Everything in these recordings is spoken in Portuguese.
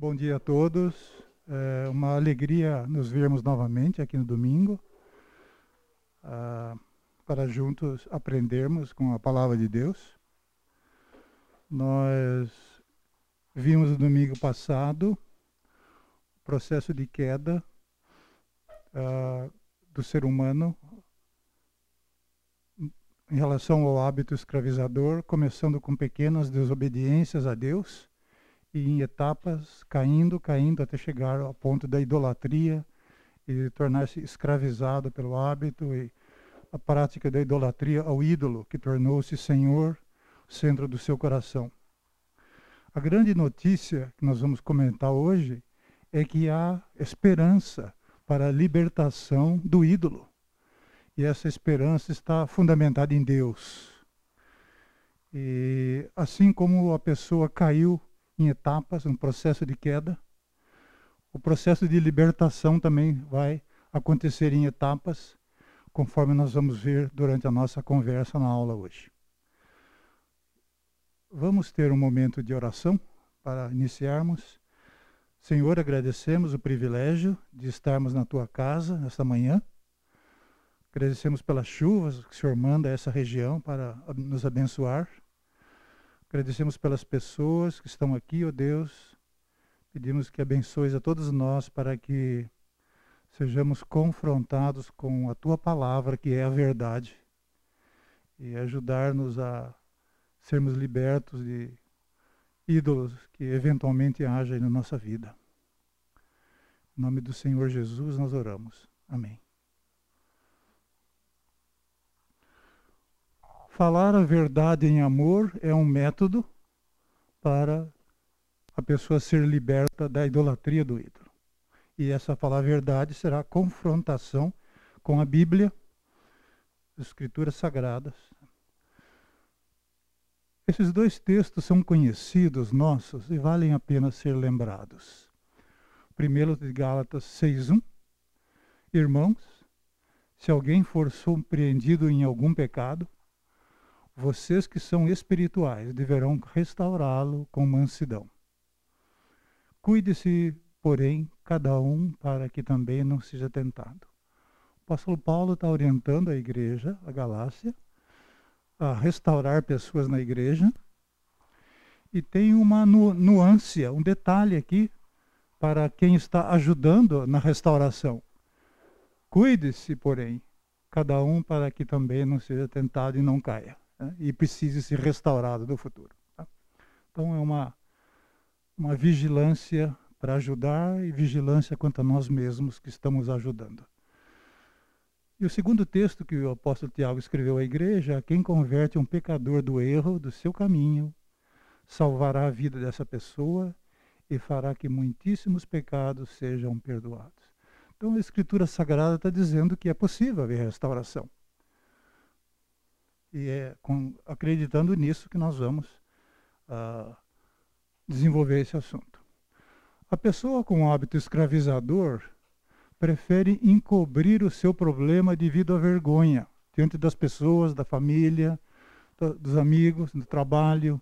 Bom dia a todos. É uma alegria nos vermos novamente aqui no domingo, uh, para juntos aprendermos com a palavra de Deus. Nós vimos no domingo passado o processo de queda uh, do ser humano em relação ao hábito escravizador, começando com pequenas desobediências a Deus e em etapas, caindo, caindo, até chegar ao ponto da idolatria e tornar-se escravizado pelo hábito e a prática da idolatria ao ídolo, que tornou-se Senhor, centro do seu coração. A grande notícia que nós vamos comentar hoje é que há esperança para a libertação do ídolo. E essa esperança está fundamentada em Deus. E assim como a pessoa caiu em etapas, um processo de queda. O processo de libertação também vai acontecer em etapas, conforme nós vamos ver durante a nossa conversa na aula hoje. Vamos ter um momento de oração para iniciarmos. Senhor, agradecemos o privilégio de estarmos na tua casa nesta manhã. Agradecemos pelas chuvas que o Senhor manda a essa região para nos abençoar. Agradecemos pelas pessoas que estão aqui, ó oh Deus. Pedimos que abençoes a todos nós para que sejamos confrontados com a tua palavra, que é a verdade, e ajudar-nos a sermos libertos de ídolos que eventualmente haja na nossa vida. Em nome do Senhor Jesus nós oramos. Amém. Falar a verdade em amor é um método para a pessoa ser liberta da idolatria do ídolo. E essa falar a verdade será a confrontação com a Bíblia, as Escrituras Sagradas. Esses dois textos são conhecidos nossos e valem a pena ser lembrados. Primeiro de Gálatas 6:1 Irmãos, se alguém for surpreendido em algum pecado, vocês que são espirituais deverão restaurá-lo com mansidão. Cuide-se, porém, cada um para que também não seja tentado. O apóstolo Paulo está orientando a igreja, a Galácia, a restaurar pessoas na igreja. E tem uma nu nuance, um detalhe aqui para quem está ajudando na restauração. Cuide-se, porém, cada um para que também não seja tentado e não caia né, e precise ser restaurado no futuro. Tá? Então é uma, uma vigilância para ajudar e vigilância quanto a nós mesmos que estamos ajudando. E o segundo texto que o apóstolo Tiago escreveu à igreja, quem converte um pecador do erro, do seu caminho, salvará a vida dessa pessoa e fará que muitíssimos pecados sejam perdoados. Então a Escritura Sagrada está dizendo que é possível haver restauração. E é com, acreditando nisso que nós vamos uh, desenvolver esse assunto. A pessoa com hábito escravizador prefere encobrir o seu problema devido à vergonha diante das pessoas, da família, do, dos amigos, do trabalho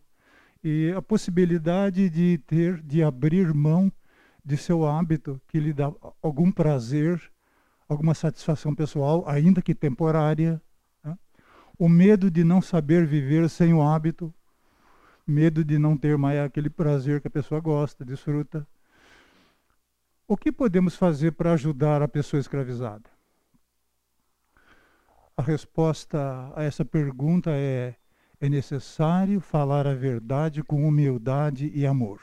e a possibilidade de ter, de abrir mão de seu hábito que lhe dá algum prazer, alguma satisfação pessoal, ainda que temporária, o medo de não saber viver sem o hábito, medo de não ter mais aquele prazer que a pessoa gosta, desfruta. O que podemos fazer para ajudar a pessoa escravizada? A resposta a essa pergunta é: é necessário falar a verdade com humildade e amor.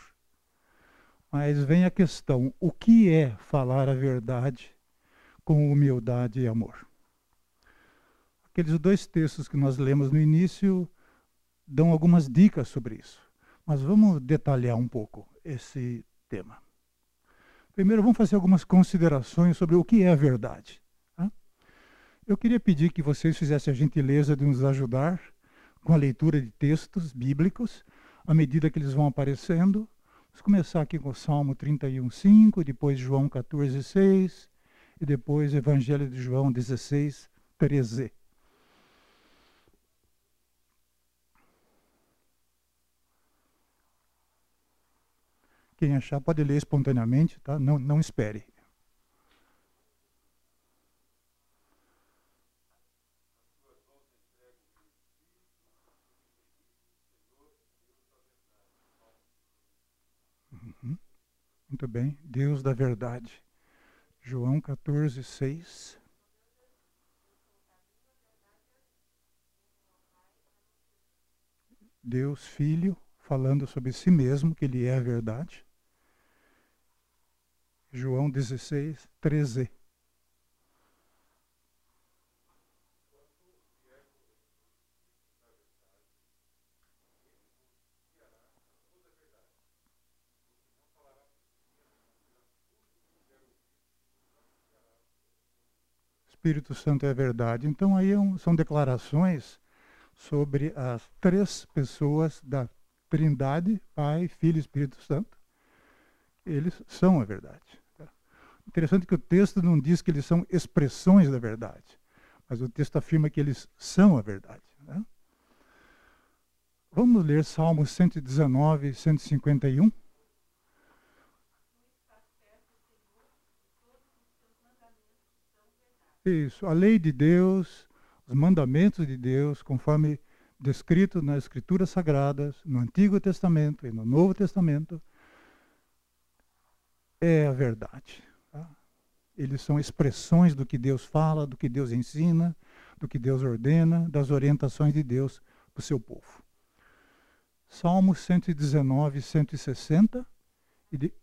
Mas vem a questão: o que é falar a verdade com humildade e amor? Aqueles dois textos que nós lemos no início dão algumas dicas sobre isso. Mas vamos detalhar um pouco esse tema. Primeiro, vamos fazer algumas considerações sobre o que é a verdade. Tá? Eu queria pedir que vocês fizessem a gentileza de nos ajudar com a leitura de textos bíblicos, à medida que eles vão aparecendo. Vamos começar aqui com o Salmo 31, 5, depois João 14, 6, e depois Evangelho de João 16, Quem achar pode ler espontaneamente, tá? Não, não espere. Uhum. Muito bem. Deus da verdade. João 14, 6. Deus Filho falando sobre si mesmo, que Ele é a verdade. João 16, 13. Espírito Santo é verdade. Então aí é são declarações sobre as três pessoas da Trindade, Pai, Filho e Espírito Santo. Eles são a verdade. Interessante que o texto não diz que eles são expressões da verdade, mas o texto afirma que eles são a verdade. Né? Vamos ler Salmos 119 e 151. Isso, a lei de Deus, os mandamentos de Deus, conforme descrito nas Escrituras Sagradas, no Antigo Testamento e no Novo Testamento, é a verdade. Eles são expressões do que Deus fala, do que Deus ensina, do que Deus ordena, das orientações de Deus para o seu povo. Salmos 119, 160 e de,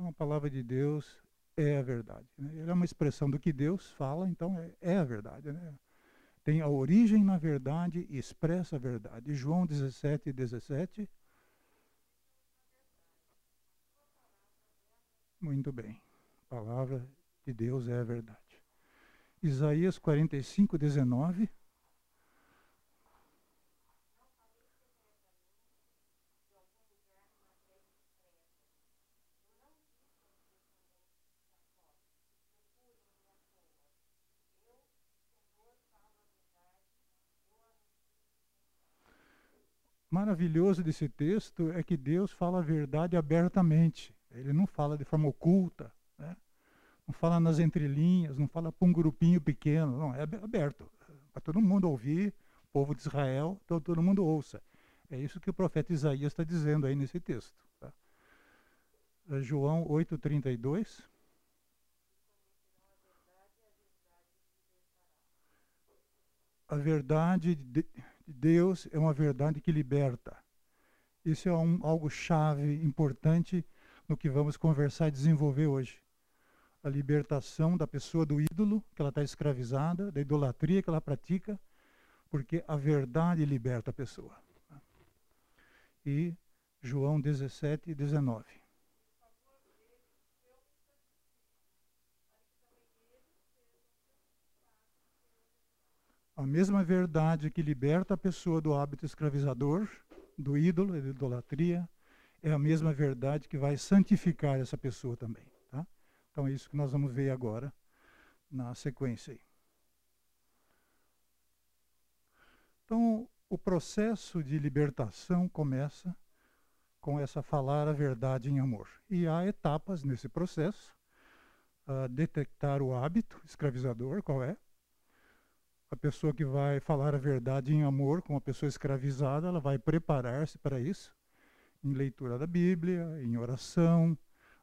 Então a palavra de Deus é a verdade. Né? Ela é uma expressão do que Deus fala, então é, é a verdade. Né? Tem a origem na verdade e expressa a verdade. João 17, 17. Muito bem. A palavra de Deus é a verdade. Isaías 45, 19. Maravilhoso desse texto é que Deus fala a verdade abertamente. Ele não fala de forma oculta, né? não fala nas entrelinhas, não fala para um grupinho pequeno, não, é aberto. Para todo mundo ouvir, o povo de Israel, todo, todo mundo ouça. É isso que o profeta Isaías está dizendo aí nesse texto. Tá? É João 8,32. A verdade de, Deus é uma verdade que liberta. Isso é um, algo chave, importante no que vamos conversar e desenvolver hoje. A libertação da pessoa do ídolo, que ela está escravizada, da idolatria que ela pratica, porque a verdade liberta a pessoa. E João 17, 19. A mesma verdade que liberta a pessoa do hábito escravizador, do ídolo, da idolatria, é a mesma verdade que vai santificar essa pessoa também. Tá? Então é isso que nós vamos ver agora na sequência. Então, o processo de libertação começa com essa falar a verdade em amor. E há etapas nesse processo. Uh, detectar o hábito escravizador, qual é? A pessoa que vai falar a verdade em amor com uma pessoa escravizada, ela vai preparar-se para isso, em leitura da Bíblia, em oração,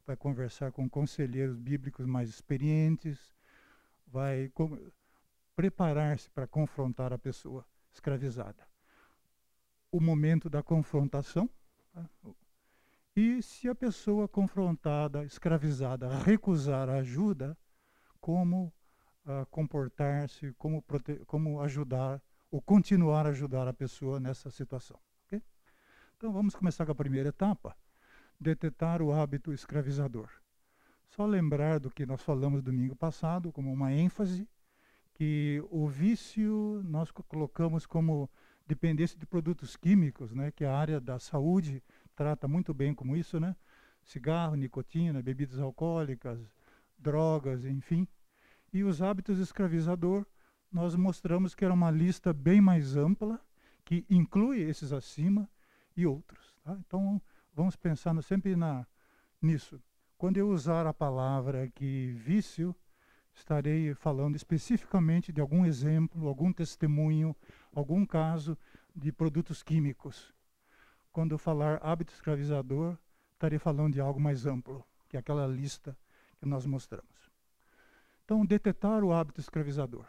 vai conversar com conselheiros bíblicos mais experientes, vai preparar-se para confrontar a pessoa escravizada. O momento da confrontação, tá? e se a pessoa confrontada, escravizada, recusar a ajuda, como uh, comportar-se, como, como ajudar ou continuar a ajudar a pessoa nessa situação. Okay? Então vamos começar com a primeira etapa, detectar o hábito escravizador. Só lembrar do que nós falamos domingo passado, como uma ênfase, que o vício nós colocamos como dependência de produtos químicos, né, que a área da saúde trata muito bem como isso, né? Cigarro, nicotina, bebidas alcoólicas, drogas, enfim. E os hábitos escravizador, nós mostramos que era uma lista bem mais ampla, que inclui esses acima e outros. Tá? Então, vamos pensando sempre na, nisso. Quando eu usar a palavra aqui vício, estarei falando especificamente de algum exemplo, algum testemunho, algum caso de produtos químicos. Quando eu falar hábito escravizador, estarei falando de algo mais amplo, que é aquela lista que nós mostramos. Então, detetar o hábito escravizador.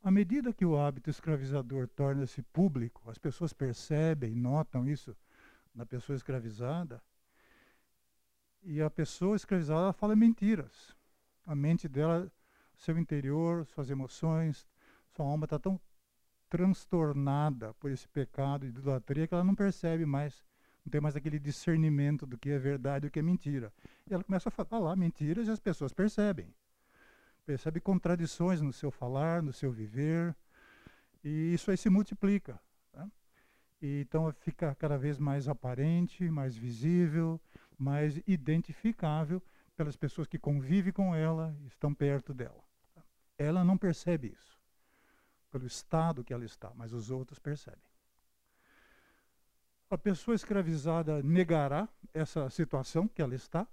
À medida que o hábito escravizador torna-se público, as pessoas percebem, notam isso na pessoa escravizada, e a pessoa escravizada fala mentiras a mente dela, seu interior, suas emoções, sua alma está tão transtornada por esse pecado de idolatria que ela não percebe mais, não tem mais aquele discernimento do que é verdade e o que é mentira. E ela começa a falar mentiras e as pessoas percebem. Percebe contradições no seu falar, no seu viver, e isso aí se multiplica. Tá? E então fica cada vez mais aparente, mais visível, mais identificável pelas pessoas que convivem com ela, estão perto dela. Ela não percebe isso, pelo estado que ela está, mas os outros percebem. A pessoa escravizada negará essa situação que ela está,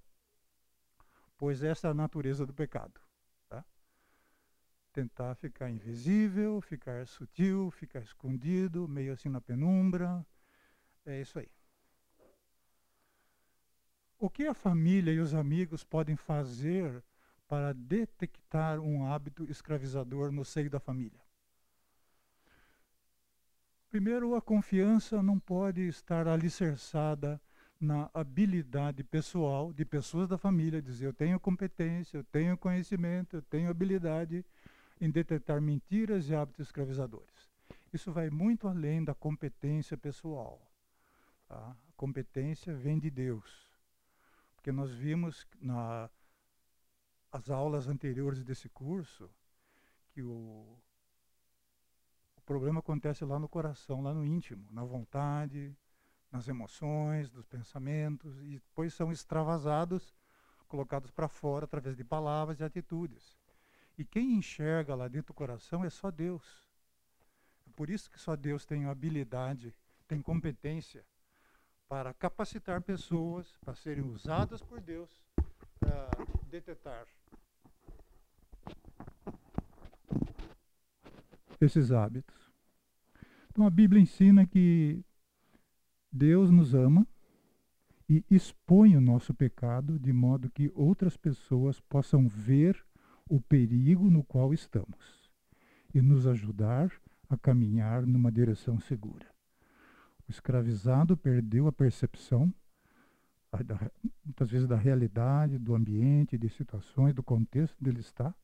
pois essa é a natureza do pecado. Tentar ficar invisível, ficar sutil, ficar escondido, meio assim na penumbra. É isso aí. O que a família e os amigos podem fazer para detectar um hábito escravizador no seio da família? Primeiro, a confiança não pode estar alicerçada na habilidade pessoal de pessoas da família, dizer eu tenho competência, eu tenho conhecimento, eu tenho habilidade em detectar mentiras e hábitos escravizadores. Isso vai muito além da competência pessoal. Tá? A competência vem de Deus. Porque nós vimos nas aulas anteriores desse curso que o, o problema acontece lá no coração, lá no íntimo, na vontade, nas emoções, dos pensamentos, e depois são extravasados, colocados para fora através de palavras e atitudes. E quem enxerga lá dentro do coração é só Deus. É por isso que só Deus tem habilidade, tem competência para capacitar pessoas para serem usadas por Deus para detectar esses hábitos. Então a Bíblia ensina que Deus nos ama e expõe o nosso pecado de modo que outras pessoas possam ver o perigo no qual estamos e nos ajudar a caminhar numa direção segura. O escravizado perdeu a percepção, da, muitas vezes, da realidade, do ambiente, de situações, do contexto onde ele está,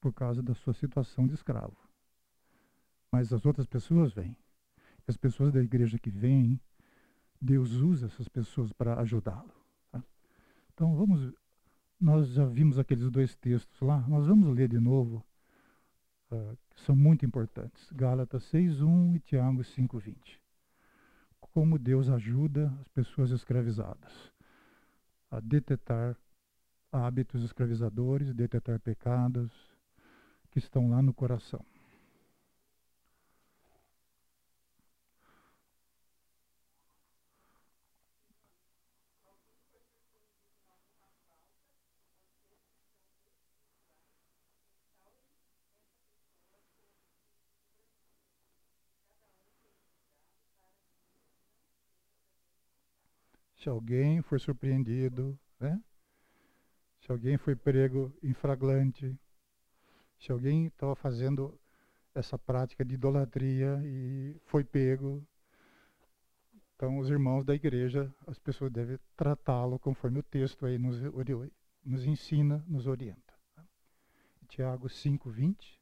por causa da sua situação de escravo. Mas as outras pessoas vêm. As pessoas da igreja que vêm, Deus usa essas pessoas para ajudá-lo. Tá? Então vamos, nós já vimos aqueles dois textos lá, nós vamos ler de novo, uh, que são muito importantes. Gálatas 6.1 e Tiago 5.20 como Deus ajuda as pessoas escravizadas a detetar hábitos escravizadores, detetar pecados que estão lá no coração. Se alguém for surpreendido, né? se alguém foi prego em flagrante, se alguém estava fazendo essa prática de idolatria e foi pego, então os irmãos da igreja, as pessoas devem tratá-lo conforme o texto aí nos, nos ensina, nos orienta. Tiago 5, 20.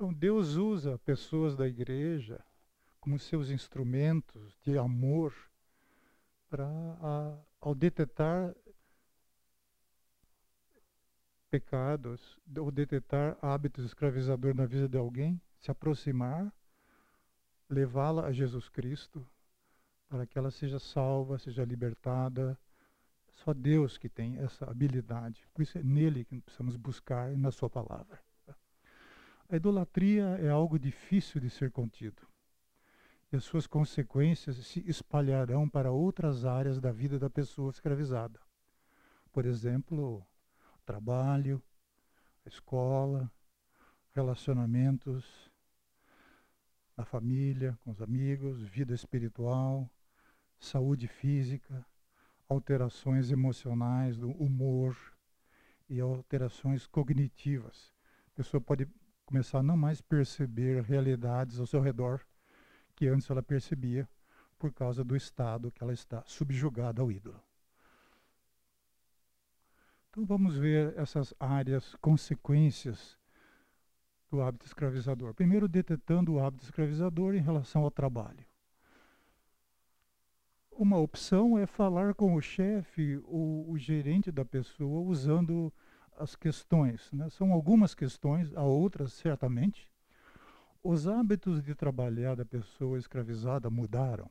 Então Deus usa pessoas da igreja como seus instrumentos de amor para ao detetar pecados ou detectar hábitos escravizadores na vida de alguém, se aproximar, levá-la a Jesus Cristo, para que ela seja salva, seja libertada. Só Deus que tem essa habilidade. Por isso é nele que precisamos buscar na sua palavra. A idolatria é algo difícil de ser contido. E as suas consequências se espalharão para outras áreas da vida da pessoa escravizada. Por exemplo, trabalho, escola, relacionamentos na família, com os amigos, vida espiritual, saúde física, alterações emocionais do humor e alterações cognitivas. A pessoa pode começar a não mais perceber realidades ao seu redor que antes ela percebia por causa do estado que ela está subjugada ao ídolo. Então vamos ver essas áreas, consequências do hábito escravizador. Primeiro, detetando o hábito escravizador em relação ao trabalho. Uma opção é falar com o chefe ou o gerente da pessoa usando as questões. Né? São algumas questões, há outras certamente. Os hábitos de trabalhar da pessoa escravizada mudaram?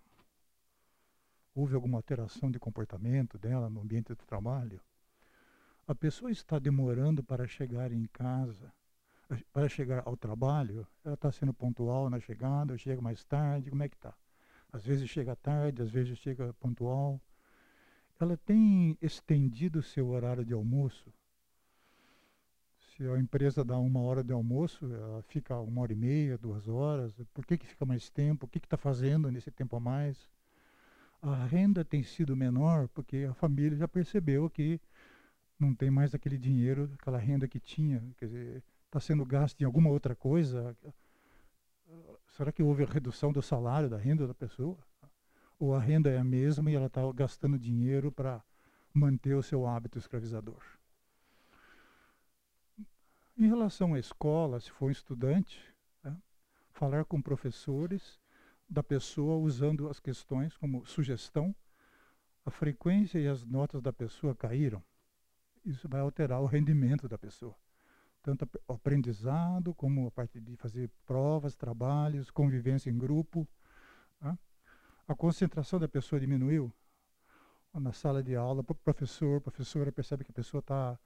Houve alguma alteração de comportamento dela no ambiente do trabalho? A pessoa está demorando para chegar em casa, para chegar ao trabalho? Ela está sendo pontual na chegada, chega mais tarde, como é que está? Às vezes chega tarde, às vezes chega pontual. Ela tem estendido o seu horário de almoço? Se a empresa dá uma hora de almoço, ela fica uma hora e meia, duas horas. Por que, que fica mais tempo? O que está fazendo nesse tempo a mais? A renda tem sido menor porque a família já percebeu que não tem mais aquele dinheiro, aquela renda que tinha. Quer dizer, está sendo gasto em alguma outra coisa. Será que houve a redução do salário, da renda da pessoa? Ou a renda é a mesma e ela está gastando dinheiro para manter o seu hábito escravizador? Em relação à escola, se for um estudante, né, falar com professores da pessoa usando as questões como sugestão, a frequência e as notas da pessoa caíram. Isso vai alterar o rendimento da pessoa. Tanto o aprendizado, como a parte de fazer provas, trabalhos, convivência em grupo. Né? A concentração da pessoa diminuiu. Na sala de aula, o professor, professora percebe que a pessoa está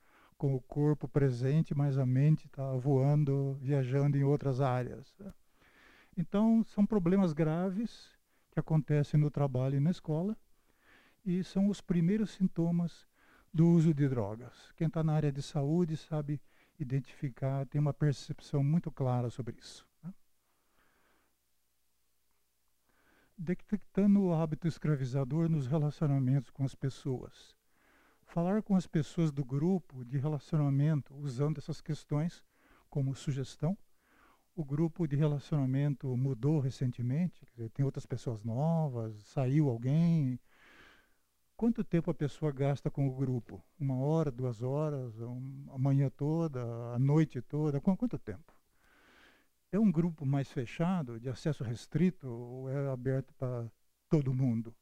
com o corpo presente, mas a mente está voando, viajando em outras áreas. Então, são problemas graves que acontecem no trabalho e na escola, e são os primeiros sintomas do uso de drogas. Quem está na área de saúde sabe identificar, tem uma percepção muito clara sobre isso. Né? Detectando o hábito escravizador nos relacionamentos com as pessoas falar com as pessoas do grupo de relacionamento usando essas questões como sugestão. O grupo de relacionamento mudou recentemente, dizer, tem outras pessoas novas, saiu alguém. Quanto tempo a pessoa gasta com o grupo? Uma hora, duas horas, a manhã toda, a noite toda? Quanto tempo? É um grupo mais fechado, de acesso restrito, ou é aberto para todo mundo?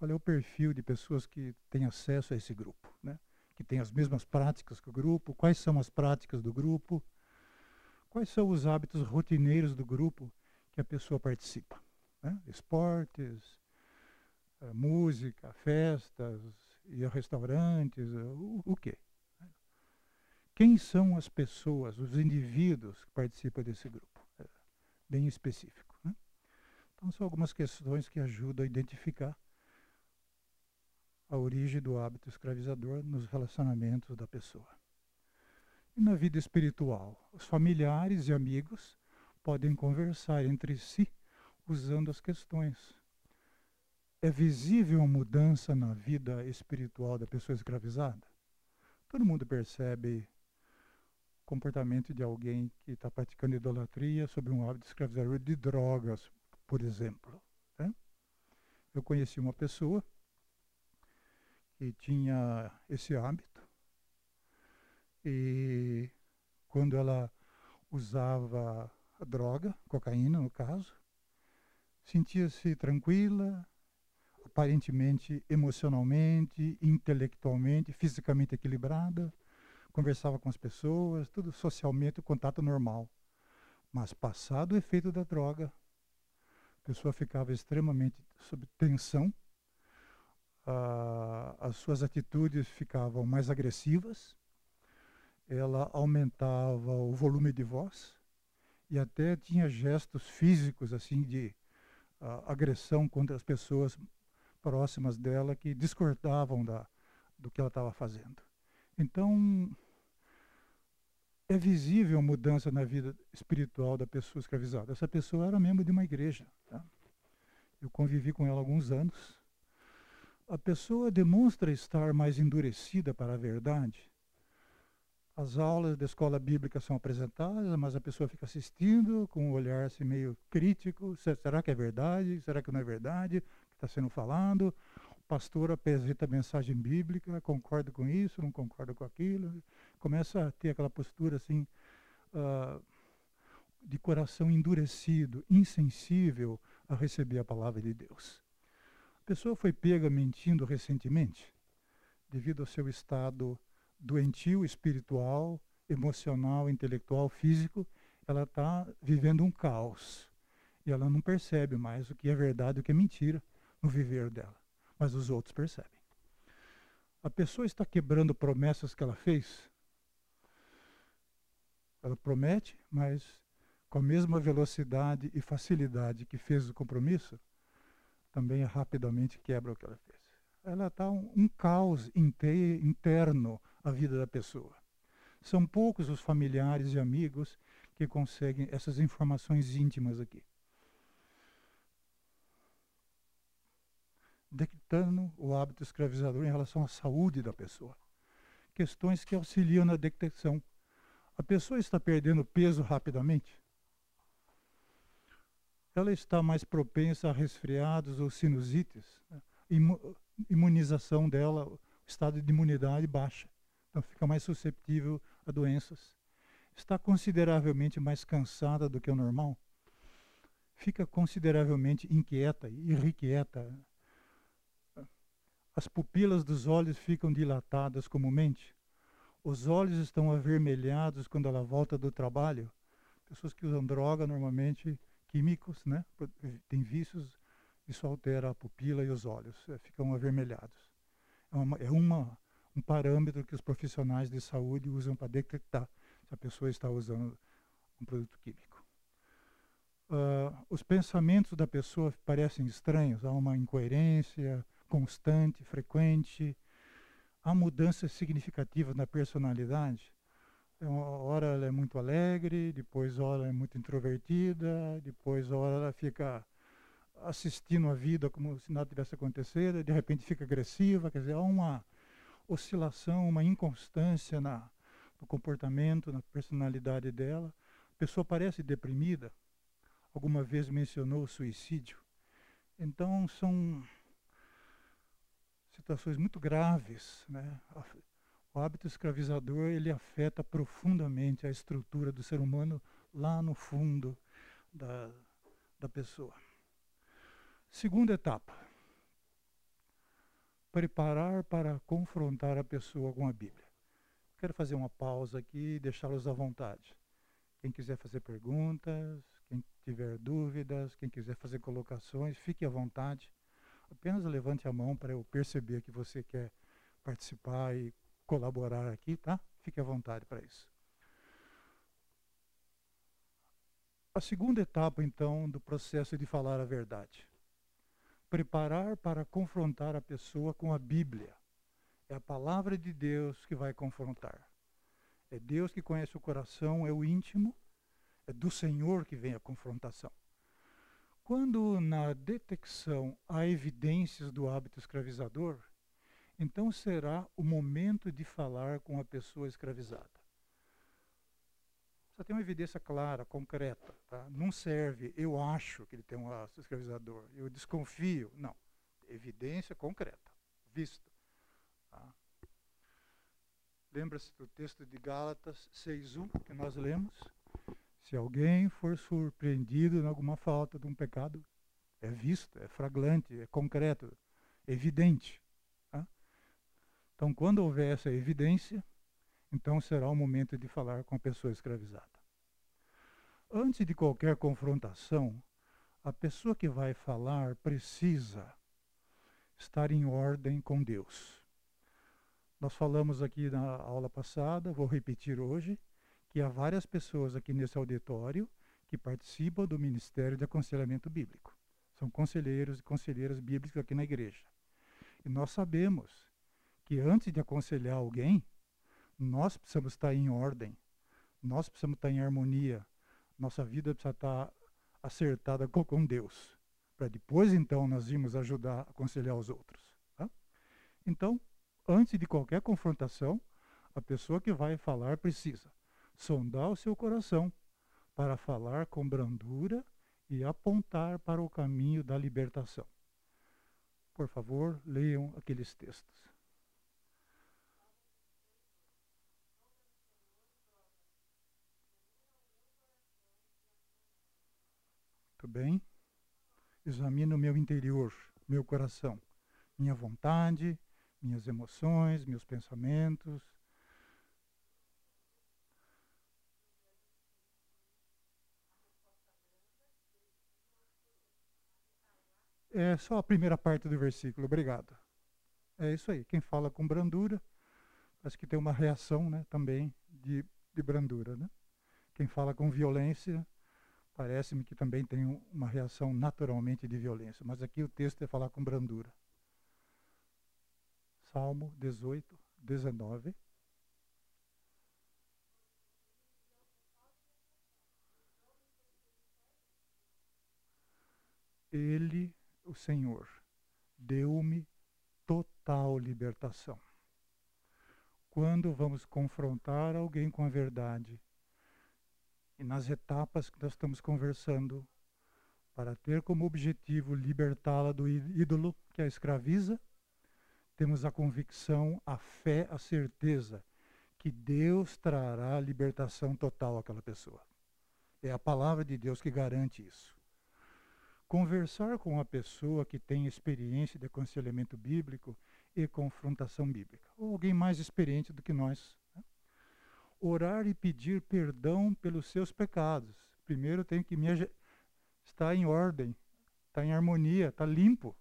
Qual é o perfil de pessoas que têm acesso a esse grupo, né? que tem as mesmas práticas que o grupo, quais são as práticas do grupo, quais são os hábitos rotineiros do grupo que a pessoa participa. Né? Esportes, eh, música, festas, ir a restaurantes, o, o quê? Quem são as pessoas, os indivíduos que participam desse grupo? É bem específico. Né? Então, são algumas questões que ajudam a identificar a origem do hábito escravizador nos relacionamentos da pessoa. E na vida espiritual, os familiares e amigos podem conversar entre si usando as questões. É visível uma mudança na vida espiritual da pessoa escravizada? Todo mundo percebe o comportamento de alguém que está praticando idolatria sobre um hábito escravizador de drogas, por exemplo. Né? Eu conheci uma pessoa e tinha esse hábito. E quando ela usava a droga, cocaína no caso, sentia-se tranquila, aparentemente emocionalmente, intelectualmente, fisicamente equilibrada. conversava com as pessoas, tudo socialmente, contato normal. Mas passado o efeito da droga, a pessoa ficava extremamente sob tensão, as suas atitudes ficavam mais agressivas, ela aumentava o volume de voz e até tinha gestos físicos assim de agressão contra as pessoas próximas dela que discordavam da, do que ela estava fazendo. Então, é visível a mudança na vida espiritual da pessoa escravizada. Essa pessoa era membro de uma igreja. Tá? Eu convivi com ela alguns anos. A pessoa demonstra estar mais endurecida para a verdade. As aulas da escola bíblica são apresentadas, mas a pessoa fica assistindo com um olhar assim, meio crítico. Será que é verdade? Será que não é verdade? está sendo falado, o pastor apresenta a mensagem bíblica, concorda com isso, não concorda com aquilo, começa a ter aquela postura assim uh, de coração endurecido, insensível a receber a palavra de Deus. A pessoa foi pega mentindo recentemente, devido ao seu estado doentio espiritual, emocional, intelectual, físico, ela está vivendo um caos. E ela não percebe mais o que é verdade e o que é mentira no viver dela, mas os outros percebem. A pessoa está quebrando promessas que ela fez. Ela promete, mas com a mesma velocidade e facilidade que fez o compromisso, também rapidamente quebra o que ela fez. Ela está um, um caos interno à vida da pessoa. São poucos os familiares e amigos que conseguem essas informações íntimas aqui. detectando o hábito escravizador em relação à saúde da pessoa. Questões que auxiliam na detecção. A pessoa está perdendo peso rapidamente? Ela está mais propensa a resfriados ou sinusites? Né? Imunização dela, o estado de imunidade baixa. Então fica mais susceptível a doenças. Está consideravelmente mais cansada do que o normal? Fica consideravelmente inquieta, irrequieta, as pupilas dos olhos ficam dilatadas comumente. Os olhos estão avermelhados quando ela volta do trabalho. Pessoas que usam droga, normalmente químicos, né? Tem vícios, isso altera a pupila e os olhos, é, ficam avermelhados. É, uma, é uma, um parâmetro que os profissionais de saúde usam para detectar se a pessoa está usando um produto químico. Uh, os pensamentos da pessoa parecem estranhos, há uma incoerência, constante, frequente. Há mudanças significativas na personalidade. Uma hora ela é muito alegre, depois hora é muito introvertida, depois hora ela fica assistindo a vida como se nada tivesse acontecido, de repente fica agressiva, quer dizer, há uma oscilação, uma inconstância na, no comportamento, na personalidade dela. A pessoa parece deprimida, alguma vez mencionou o suicídio. Então são situações muito graves. Né? O hábito escravizador ele afeta profundamente a estrutura do ser humano lá no fundo da, da pessoa. Segunda etapa: preparar para confrontar a pessoa com a Bíblia. Quero fazer uma pausa aqui e deixá-los à vontade. Quem quiser fazer perguntas, quem tiver dúvidas, quem quiser fazer colocações, fique à vontade. Apenas levante a mão para eu perceber que você quer participar e colaborar aqui, tá? Fique à vontade para isso. A segunda etapa, então, do processo de falar a verdade. Preparar para confrontar a pessoa com a Bíblia. É a palavra de Deus que vai confrontar. É Deus que conhece o coração, é o íntimo, é do Senhor que vem a confrontação. Quando na detecção há evidências do hábito escravizador, então será o momento de falar com a pessoa escravizada. Só tem uma evidência clara, concreta. Tá? Não serve, eu acho que ele tem um hábito escravizador, eu desconfio. Não. Evidência concreta, vista. Tá? Lembra-se do texto de Gálatas 6.1 que nós lemos? Se alguém for surpreendido em alguma falta de um pecado, é visto, é flagrante, é concreto, evidente. Então, quando houver essa evidência, Então será o momento de falar com a pessoa escravizada. Antes de qualquer confrontação, a pessoa que vai falar precisa estar em ordem com Deus. Nós falamos aqui na aula passada, vou repetir hoje, que há várias pessoas aqui nesse auditório que participam do Ministério de Aconselhamento Bíblico. São conselheiros e conselheiras bíblicos aqui na igreja. E nós sabemos que antes de aconselhar alguém, nós precisamos estar em ordem, nós precisamos estar em harmonia, nossa vida precisa estar acertada com Deus, para depois então nós irmos ajudar a aconselhar os outros. Tá? Então, antes de qualquer confrontação, a pessoa que vai falar precisa sondar o seu coração para falar com brandura e apontar para o caminho da libertação. Por favor, leiam aqueles textos. Muito bem. Examino o meu interior, meu coração, minha vontade, minhas emoções, meus pensamentos. É só a primeira parte do versículo, obrigado. É isso aí. Quem fala com brandura, acho que tem uma reação né, também de, de brandura. Né? Quem fala com violência, parece-me que também tem uma reação naturalmente de violência. Mas aqui o texto é falar com brandura. Salmo 18, 19. Ele, o Senhor, deu-me total libertação. Quando vamos confrontar alguém com a verdade, e nas etapas que nós estamos conversando, para ter como objetivo libertá-la do ídolo que a escraviza, temos a convicção, a fé, a certeza que Deus trará libertação total àquela pessoa. É a palavra de Deus que garante isso. Conversar com uma pessoa que tem experiência de aconselhamento bíblico e confrontação bíblica, ou alguém mais experiente do que nós, orar e pedir perdão pelos seus pecados. Primeiro tem que me estar em ordem, estar em harmonia, estar limpo,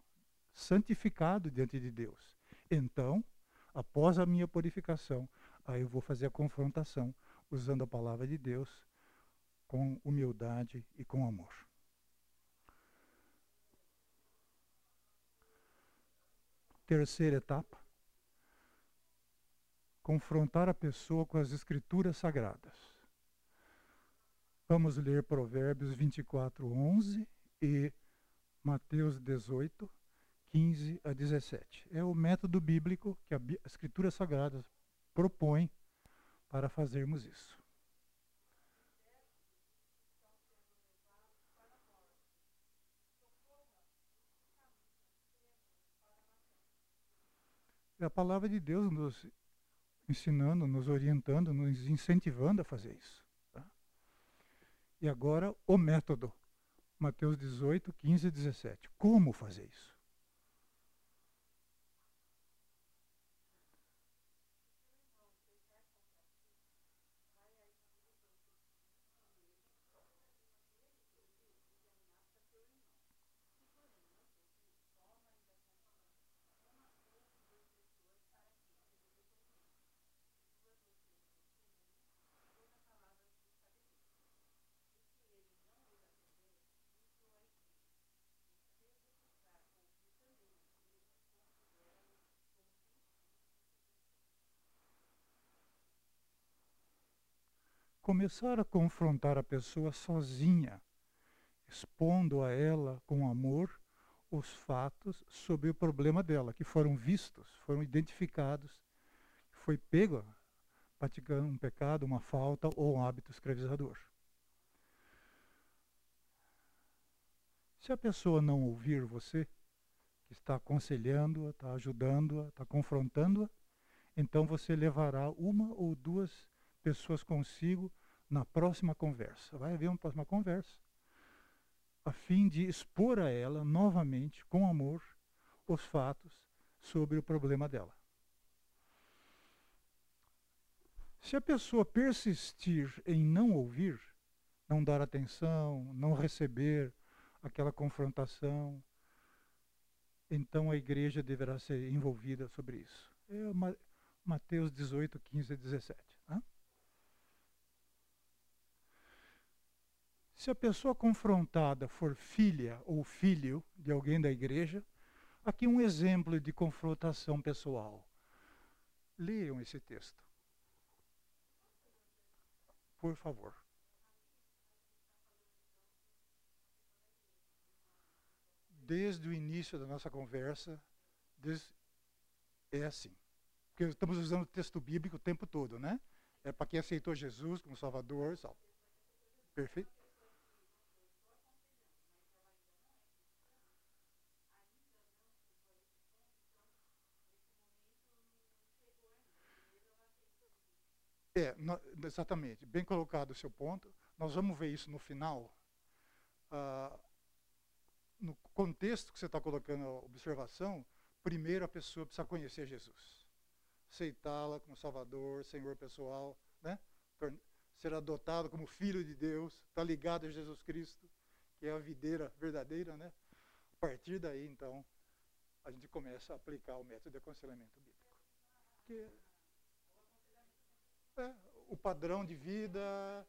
santificado diante de Deus. Então, após a minha purificação, aí eu vou fazer a confrontação usando a palavra de Deus com humildade e com amor. Terceira etapa, confrontar a pessoa com as escrituras sagradas. Vamos ler Provérbios 24, 11 e Mateus 18, 15 a 17. É o método bíblico que a Escritura Sagrada propõe para fazermos isso. É a palavra de Deus nos ensinando, nos orientando, nos incentivando a fazer isso. Tá? E agora o método. Mateus 18, 15 e 17. Como fazer isso? Começar a confrontar a pessoa sozinha, expondo a ela com amor os fatos sobre o problema dela, que foram vistos, foram identificados, foi pego praticando um pecado, uma falta ou um hábito escravizador. Se a pessoa não ouvir você, que está aconselhando-a, está ajudando-a, está confrontando-a, então você levará uma ou duas pessoas consigo na próxima conversa. Vai haver uma próxima conversa, a fim de expor a ela novamente, com amor, os fatos sobre o problema dela. Se a pessoa persistir em não ouvir, não dar atenção, não receber aquela confrontação, então a igreja deverá ser envolvida sobre isso. É Mateus 18, 15 e 17. Né? Se a pessoa confrontada for filha ou filho de alguém da igreja, aqui um exemplo de confrontação pessoal. Leiam esse texto. Por favor. desde o início da nossa conversa, desde, é assim. Porque estamos usando o texto bíblico o tempo todo, né? É para quem aceitou Jesus como Salvador. Sal. Perfeito? É, exatamente. Bem colocado o seu ponto. Nós vamos ver isso no final. Uh, no contexto que você está colocando a observação, primeiro a pessoa precisa conhecer Jesus. Aceitá-la como Salvador, Senhor pessoal, né? ser adotado como filho de Deus, está ligado a Jesus Cristo, que é a videira verdadeira, né? A partir daí, então, a gente começa a aplicar o método de aconselhamento bíblico. Porque é, o padrão de vida,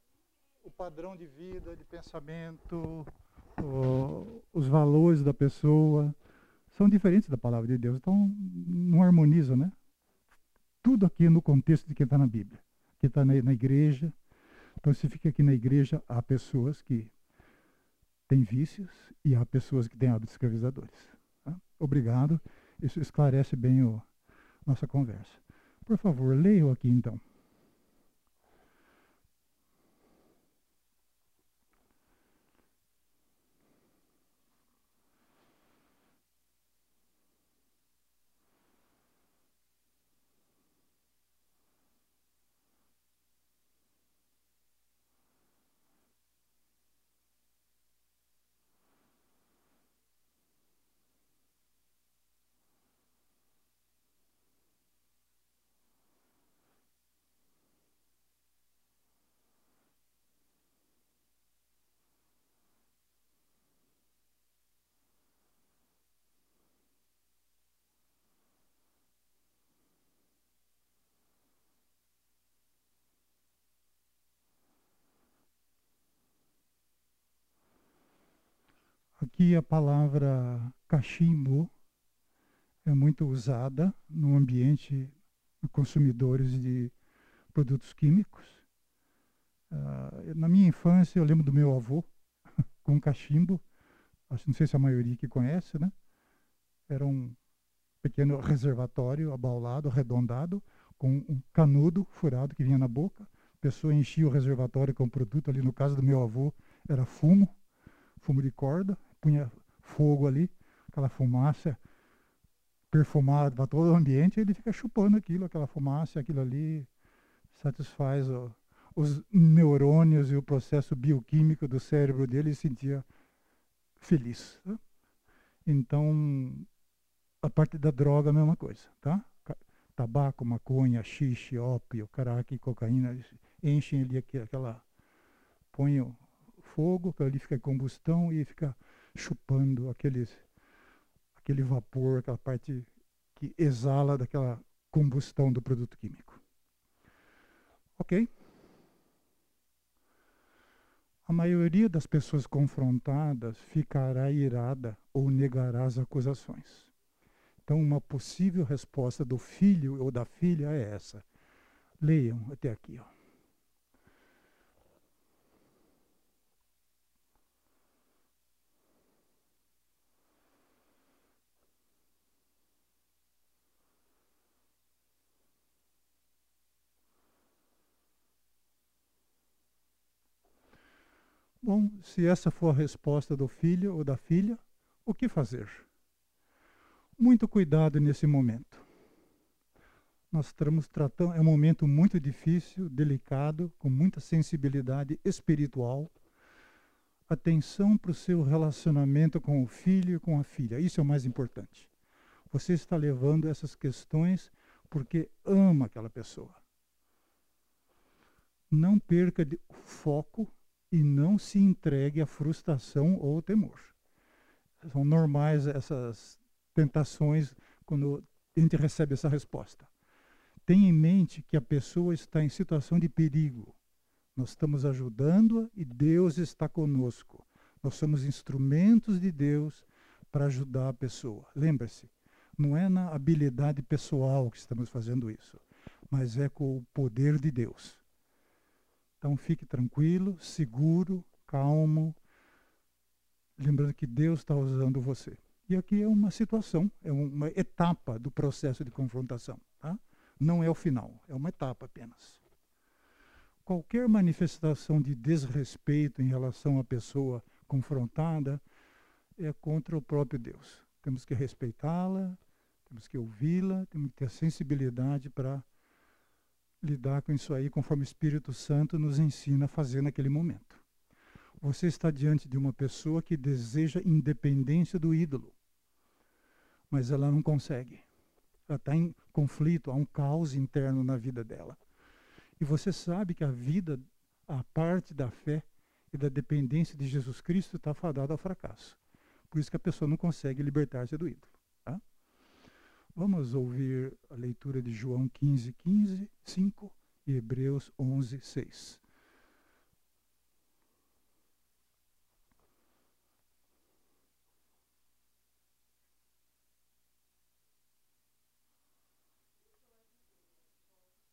o padrão de vida, de pensamento, o, os valores da pessoa são diferentes da palavra de Deus. Então, não harmoniza, né? Tudo aqui no contexto de quem está na Bíblia, quem está na, na igreja. Então, se fica aqui na igreja, há pessoas que têm vícios e há pessoas que têm hábitos escravizadores. Tá? Obrigado. Isso esclarece bem a nossa conversa. Por favor, leiam aqui então. Aqui a palavra cachimbo é muito usada no ambiente de consumidores de produtos químicos. Uh, na minha infância, eu lembro do meu avô com cachimbo, acho não sei se a maioria que conhece, né? Era um pequeno reservatório abaulado, arredondado, com um canudo furado que vinha na boca. A pessoa enchia o reservatório com produto, ali no caso do meu avô era fumo, fumo de corda, punha fogo ali, aquela fumaça perfumada para todo o ambiente, ele fica chupando aquilo, aquela fumaça, aquilo ali satisfaz os neurônios e o processo bioquímico do cérebro dele e sentia feliz. Tá? Então, a parte da droga é a mesma coisa, tá? Tabaco, maconha, xixi, ópio, caraca, cocaína, enchem ali aquela, põe fogo, ali fica combustão e fica chupando aqueles, aquele vapor, aquela parte que exala daquela combustão do produto químico. Ok? A maioria das pessoas confrontadas ficará irada ou negará as acusações. Então, uma possível resposta do filho ou da filha é essa. Leiam até aqui. Ó. Bom, se essa for a resposta do filho ou da filha, o que fazer? Muito cuidado nesse momento. Nós estamos tratando, é um momento muito difícil, delicado, com muita sensibilidade espiritual. Atenção para o seu relacionamento com o filho e com a filha. Isso é o mais importante. Você está levando essas questões porque ama aquela pessoa. Não perca o foco e não se entregue à frustração ou temor. São normais essas tentações quando a gente recebe essa resposta. Tenha em mente que a pessoa está em situação de perigo. Nós estamos ajudando-a e Deus está conosco. Nós somos instrumentos de Deus para ajudar a pessoa. Lembre-se, não é na habilidade pessoal que estamos fazendo isso, mas é com o poder de Deus. Então fique tranquilo, seguro, calmo, lembrando que Deus está usando você. E aqui é uma situação, é uma etapa do processo de confrontação. Tá? Não é o final, é uma etapa apenas. Qualquer manifestação de desrespeito em relação à pessoa confrontada é contra o próprio Deus. Temos que respeitá-la, temos que ouvi-la, temos que ter sensibilidade para lidar com isso aí conforme o Espírito Santo nos ensina a fazer naquele momento. Você está diante de uma pessoa que deseja independência do ídolo, mas ela não consegue. Ela está em conflito, há um caos interno na vida dela. E você sabe que a vida, a parte da fé e da dependência de Jesus Cristo está fadada ao fracasso. Por isso que a pessoa não consegue libertar-se do ídolo. Vamos ouvir a leitura de João 15, 15, 5 e Hebreus 11, 6.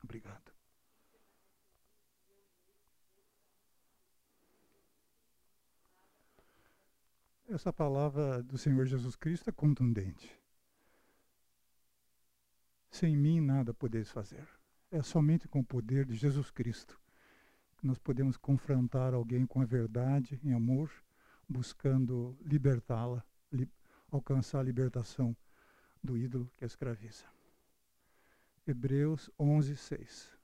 Obrigado. Essa palavra do Senhor Jesus Cristo é contundente. Sem mim nada podeis fazer. É somente com o poder de Jesus Cristo que nós podemos confrontar alguém com a verdade, em amor, buscando libertá-la, li alcançar a libertação do ídolo que a escraviza. Hebreus 11, 6.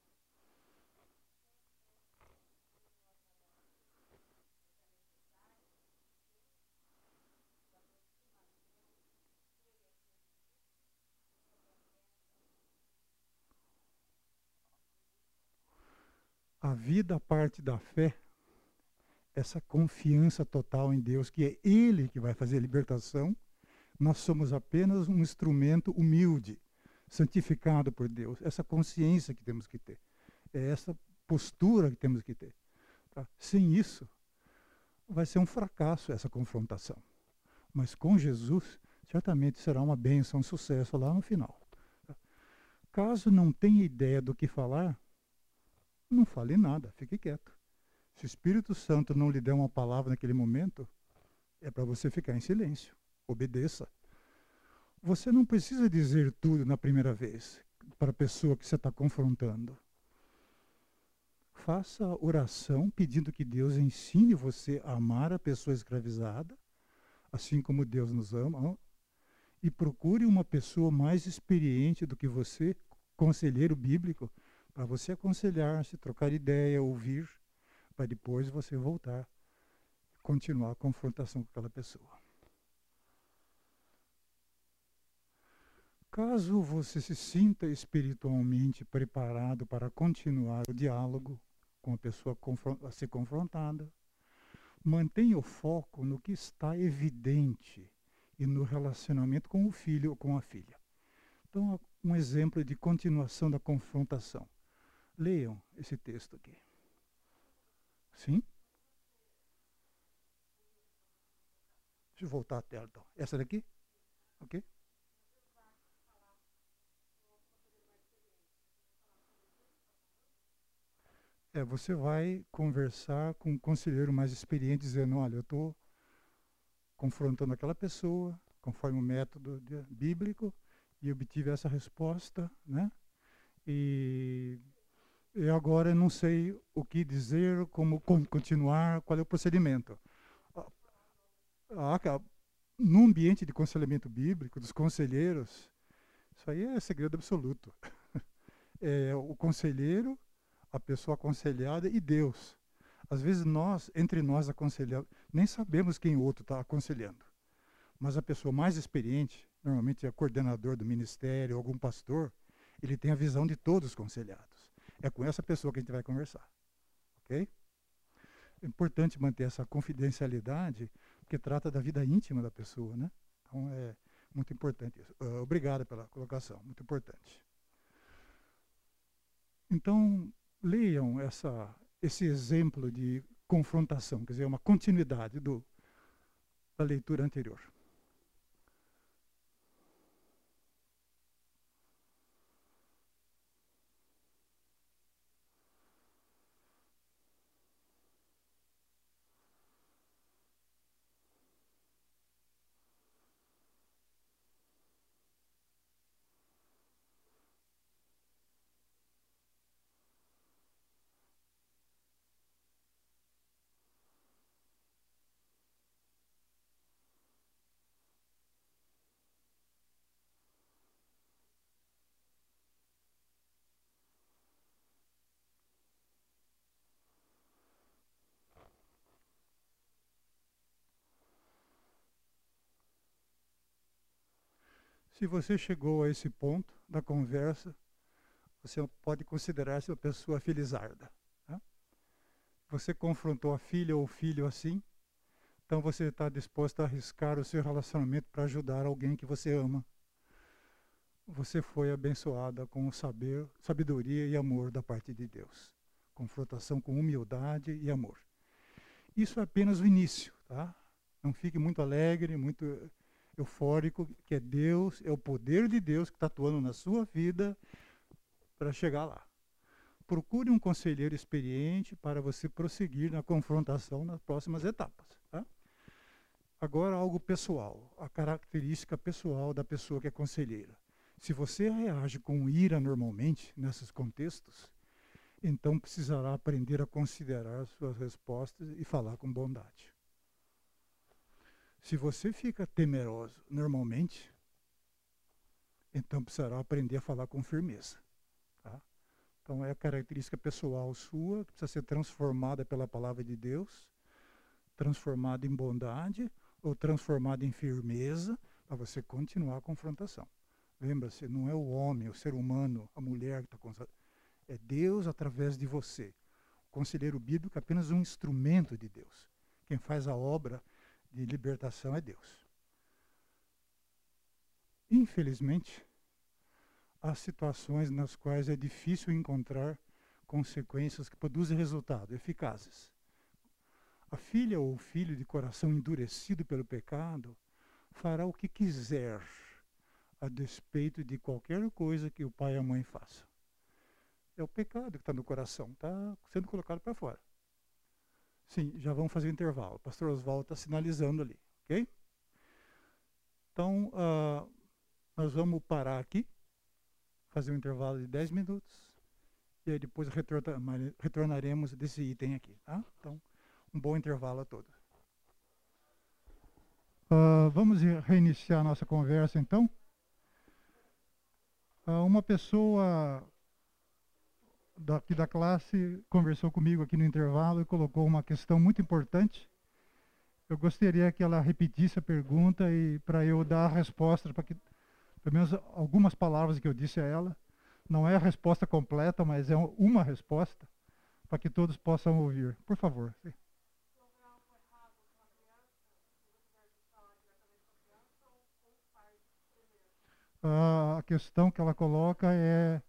A vida parte da fé, essa confiança total em Deus, que é Ele que vai fazer a libertação, nós somos apenas um instrumento humilde, santificado por Deus. Essa consciência que temos que ter, é essa postura que temos que ter. Tá? Sem isso, vai ser um fracasso essa confrontação. Mas com Jesus, certamente será uma bênção, um sucesso lá no final. Tá? Caso não tenha ideia do que falar, não fale nada, fique quieto. Se o Espírito Santo não lhe der uma palavra naquele momento, é para você ficar em silêncio. Obedeça. Você não precisa dizer tudo na primeira vez para a pessoa que você está confrontando. Faça oração pedindo que Deus ensine você a amar a pessoa escravizada, assim como Deus nos ama, e procure uma pessoa mais experiente do que você, conselheiro bíblico, para você aconselhar-se, trocar ideia, ouvir, para depois você voltar e continuar a confrontação com aquela pessoa. Caso você se sinta espiritualmente preparado para continuar o diálogo com a pessoa a ser confrontada, mantenha o foco no que está evidente e no relacionamento com o filho ou com a filha. Então, um exemplo de continuação da confrontação. Leiam esse texto aqui. Sim? Deixa eu voltar a tela então. Essa daqui? Ok? É, você vai conversar com um conselheiro mais experiente, dizendo, olha, eu estou confrontando aquela pessoa, conforme o método bíblico, e obtive essa resposta, né? E e agora não sei o que dizer, como continuar, qual é o procedimento. Ah, ah, no ambiente de conselhamento bíblico, dos conselheiros, isso aí é segredo absoluto. É o conselheiro, a pessoa aconselhada e Deus. Às vezes nós, entre nós aconselhamos, nem sabemos quem o outro está aconselhando. Mas a pessoa mais experiente, normalmente é coordenador do ministério, algum pastor, ele tem a visão de todos os conselhados. É com essa pessoa que a gente vai conversar. ok? É importante manter essa confidencialidade, porque trata da vida íntima da pessoa, né? Então é muito importante isso. Uh, obrigado pela colocação, muito importante. Então, leiam essa, esse exemplo de confrontação, quer dizer, uma continuidade do, da leitura anterior. Se você chegou a esse ponto da conversa, você pode considerar-se uma pessoa felizarda. Né? Você confrontou a filha ou o filho assim, então você está disposto a arriscar o seu relacionamento para ajudar alguém que você ama. Você foi abençoada com o saber, sabedoria e amor da parte de Deus. Confrontação com humildade e amor. Isso é apenas o início, tá? Não fique muito alegre, muito eufórico, que é Deus, é o poder de Deus que está atuando na sua vida para chegar lá. Procure um conselheiro experiente para você prosseguir na confrontação nas próximas etapas. Tá? Agora, algo pessoal, a característica pessoal da pessoa que é conselheira. Se você reage com ira normalmente nesses contextos, então precisará aprender a considerar suas respostas e falar com bondade. Se você fica temeroso normalmente, então precisará aprender a falar com firmeza. Tá? Então é a característica pessoal sua que precisa ser transformada pela palavra de Deus, transformada em bondade ou transformada em firmeza para você continuar a confrontação. Lembra-se, não é o homem, o ser humano, a mulher que está é Deus através de você. O conselheiro bíblico é apenas um instrumento de Deus. Quem faz a obra de libertação é Deus. Infelizmente, há situações nas quais é difícil encontrar consequências que produzem resultados eficazes. A filha ou o filho de coração endurecido pelo pecado fará o que quiser a despeito de qualquer coisa que o pai e a mãe façam. É o pecado que está no coração, está sendo colocado para fora. Sim, já vamos fazer o intervalo. O pastor Oswaldo está sinalizando ali, ok? Então, uh, nós vamos parar aqui, fazer um intervalo de 10 minutos, e aí depois retornaremos desse item aqui, tá? Então, um bom intervalo a todos. Uh, vamos reiniciar nossa conversa, então. Uh, uma pessoa daqui da classe conversou comigo aqui no intervalo e colocou uma questão muito importante. Eu gostaria que ela repetisse a pergunta e para eu dar a resposta, para que pelo menos algumas palavras que eu disse a ela, não é a resposta completa, mas é uma resposta para que todos possam ouvir. Por favor. Sim. a questão que ela coloca é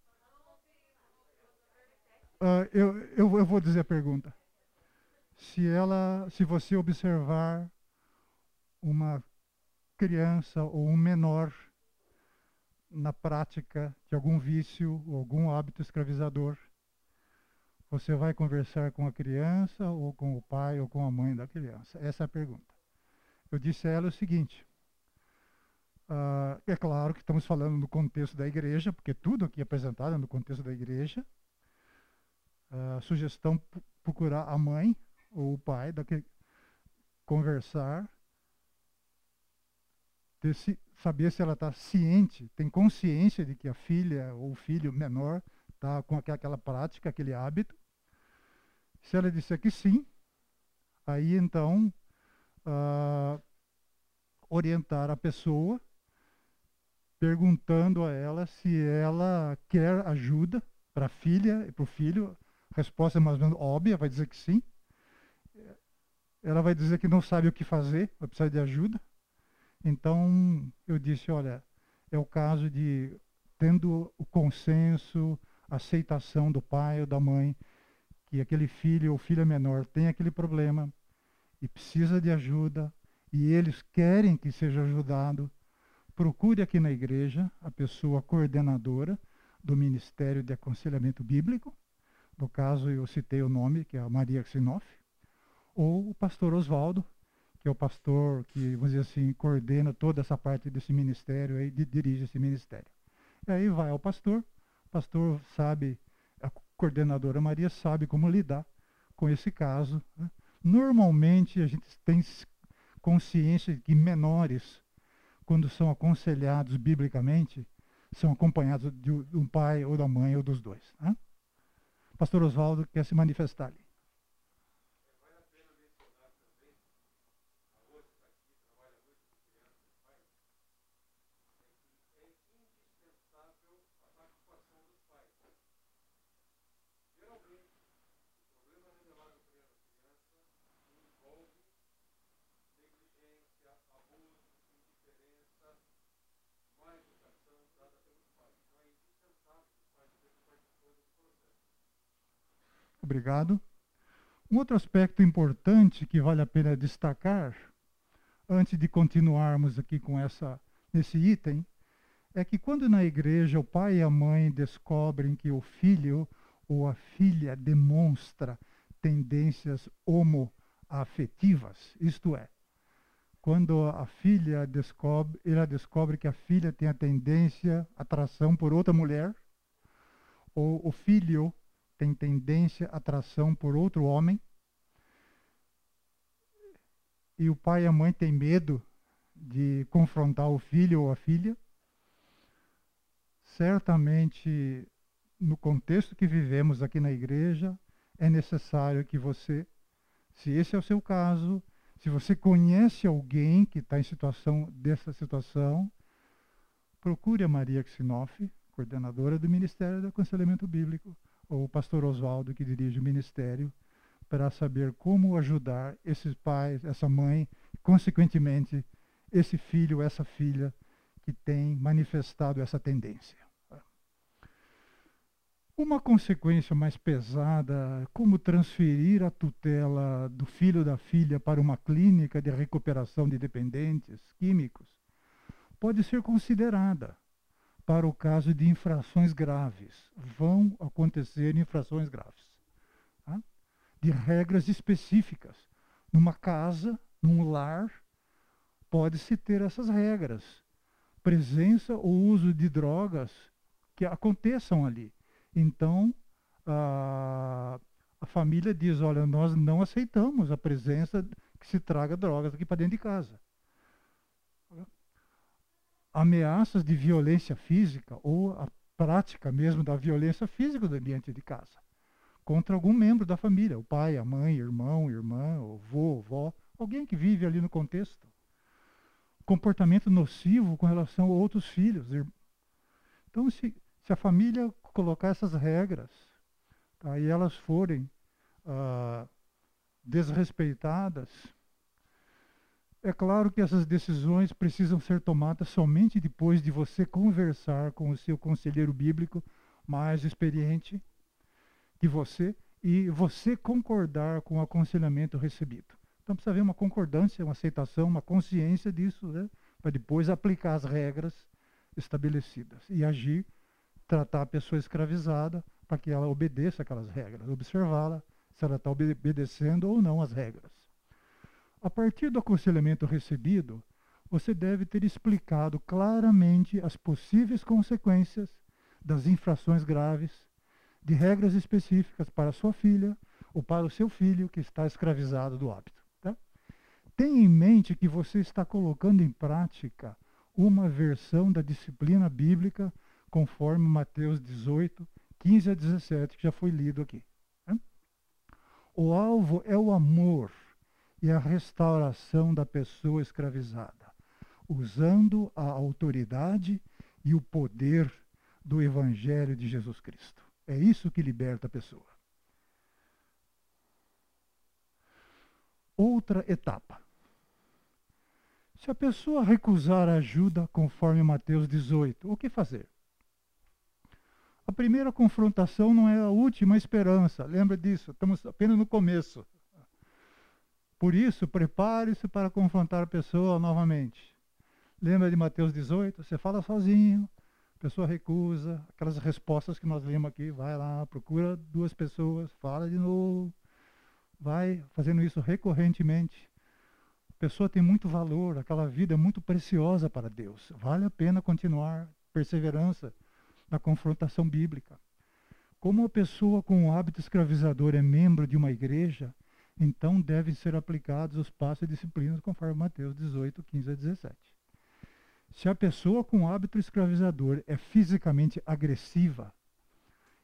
Uh, eu, eu, eu vou dizer a pergunta. Se ela, se você observar uma criança ou um menor na prática de algum vício ou algum hábito escravizador, você vai conversar com a criança ou com o pai ou com a mãe da criança? Essa é a pergunta. Eu disse a ela o seguinte: uh, é claro que estamos falando no contexto da igreja, porque tudo aqui é apresentado é no contexto da igreja, sugestão procurar a mãe ou o pai, daqui, conversar, se, saber se ela está ciente, tem consciência de que a filha ou o filho menor está com aquela prática, aquele hábito. Se ela disser que sim, aí então uh, orientar a pessoa, perguntando a ela se ela quer ajuda para a filha e para o filho resposta é mais ou menos óbvia, vai dizer que sim. Ela vai dizer que não sabe o que fazer, vai precisar de ajuda. Então, eu disse, olha, é o caso de, tendo o consenso, aceitação do pai ou da mãe, que aquele filho ou filha menor tem aquele problema e precisa de ajuda, e eles querem que seja ajudado, procure aqui na igreja a pessoa coordenadora do Ministério de Aconselhamento Bíblico, no caso eu citei o nome, que é a Maria Xinoff, ou o pastor Oswaldo, que é o pastor que, vamos dizer assim, coordena toda essa parte desse ministério e dirige esse ministério. E aí vai ao pastor, o pastor sabe, a coordenadora Maria sabe como lidar com esse caso. Né? Normalmente a gente tem consciência de que menores, quando são aconselhados biblicamente, são acompanhados de um pai ou da mãe ou dos dois. Né? Pastor Oswaldo quer se manifestar Obrigado. Um outro aspecto importante que vale a pena destacar, antes de continuarmos aqui com essa nesse item, é que quando na igreja o pai e a mãe descobrem que o filho ou a filha demonstra tendências homoafetivas, isto é, quando a filha descobre, ela descobre que a filha tem a tendência, atração por outra mulher, ou o filho tem tendência, atração por outro homem. E o pai e a mãe têm medo de confrontar o filho ou a filha. Certamente, no contexto que vivemos aqui na igreja, é necessário que você, se esse é o seu caso, se você conhece alguém que está em situação dessa situação, procure a Maria Xinoff, coordenadora do Ministério do Aconselhamento Bíblico, o pastor Oswaldo, que dirige o ministério, para saber como ajudar esses pais, essa mãe, consequentemente, esse filho, essa filha que tem manifestado essa tendência. Uma consequência mais pesada, como transferir a tutela do filho ou da filha para uma clínica de recuperação de dependentes químicos, pode ser considerada para o caso de infrações graves. Vão acontecer infrações graves. Tá? De regras específicas. Numa casa, num lar, pode-se ter essas regras. Presença ou uso de drogas que aconteçam ali. Então, a, a família diz: olha, nós não aceitamos a presença que se traga drogas aqui para dentro de casa ameaças de violência física ou a prática mesmo da violência física do ambiente de casa contra algum membro da família, o pai, a mãe, irmão, irmã, avô, avó, alguém que vive ali no contexto. Comportamento nocivo com relação a outros filhos. Então, se, se a família colocar essas regras tá, e elas forem ah, desrespeitadas, é claro que essas decisões precisam ser tomadas somente depois de você conversar com o seu conselheiro bíblico mais experiente que você e você concordar com o aconselhamento recebido. Então precisa haver uma concordância, uma aceitação, uma consciência disso, né? para depois aplicar as regras estabelecidas e agir, tratar a pessoa escravizada para que ela obedeça aquelas regras, observá-la se ela está obedecendo ou não as regras. A partir do aconselhamento recebido, você deve ter explicado claramente as possíveis consequências das infrações graves, de regras específicas para sua filha ou para o seu filho que está escravizado do hábito. Tá? Tenha em mente que você está colocando em prática uma versão da disciplina bíblica conforme Mateus 18, 15 a 17, que já foi lido aqui. Tá? O alvo é o amor e a restauração da pessoa escravizada, usando a autoridade e o poder do Evangelho de Jesus Cristo. É isso que liberta a pessoa. Outra etapa. Se a pessoa recusar ajuda, conforme Mateus 18, o que fazer? A primeira confrontação não é a última esperança, lembra disso, estamos apenas no começo. Por isso, prepare-se para confrontar a pessoa novamente. Lembra de Mateus 18? Você fala sozinho, a pessoa recusa, aquelas respostas que nós lemos aqui, vai lá, procura duas pessoas, fala de novo, vai fazendo isso recorrentemente. A pessoa tem muito valor, aquela vida é muito preciosa para Deus. Vale a pena continuar, perseverança na confrontação bíblica. Como a pessoa com o hábito escravizador é membro de uma igreja, então devem ser aplicados os passos e disciplinas conforme Mateus 18, 15 a 17. Se a pessoa com hábito escravizador é fisicamente agressiva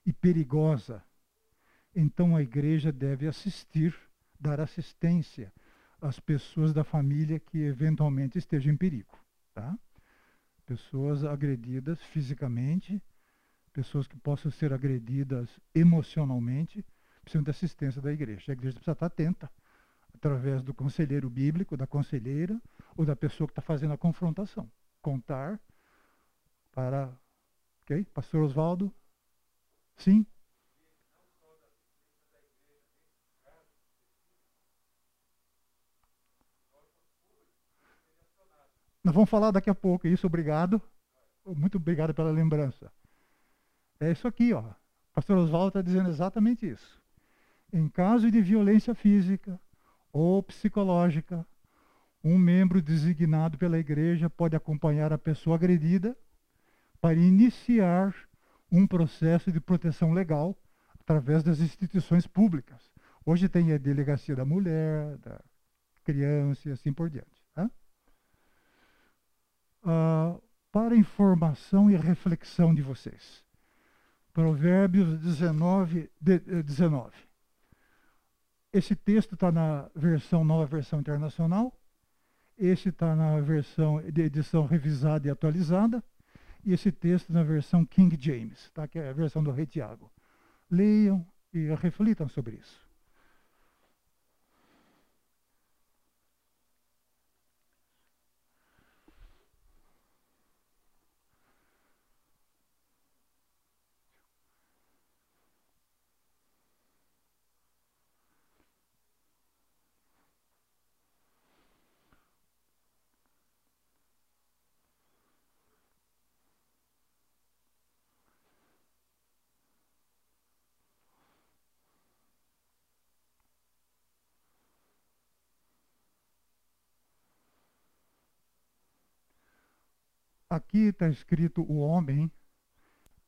e perigosa, então a igreja deve assistir, dar assistência às pessoas da família que eventualmente estejam em perigo. Tá? Pessoas agredidas fisicamente, pessoas que possam ser agredidas emocionalmente, precisam de assistência da igreja. A igreja precisa estar atenta, através do conselheiro bíblico, da conselheira, ou da pessoa que está fazendo a confrontação. Contar para. Ok? Pastor Oswaldo? Sim? Nós vamos falar daqui a pouco isso, obrigado. Muito obrigado pela lembrança. É isso aqui, ó. O pastor Oswaldo está dizendo exatamente isso. Em caso de violência física ou psicológica, um membro designado pela igreja pode acompanhar a pessoa agredida para iniciar um processo de proteção legal através das instituições públicas. Hoje tem a delegacia da mulher, da criança e assim por diante. Tá? Ah, para informação e reflexão de vocês. Provérbios 19, 19. Esse texto está na versão nova versão internacional. Esse está na versão de edição revisada e atualizada. E esse texto na versão King James, tá? que é a versão do Rei Tiago. Leiam e reflitam sobre isso. Aqui está escrito o homem,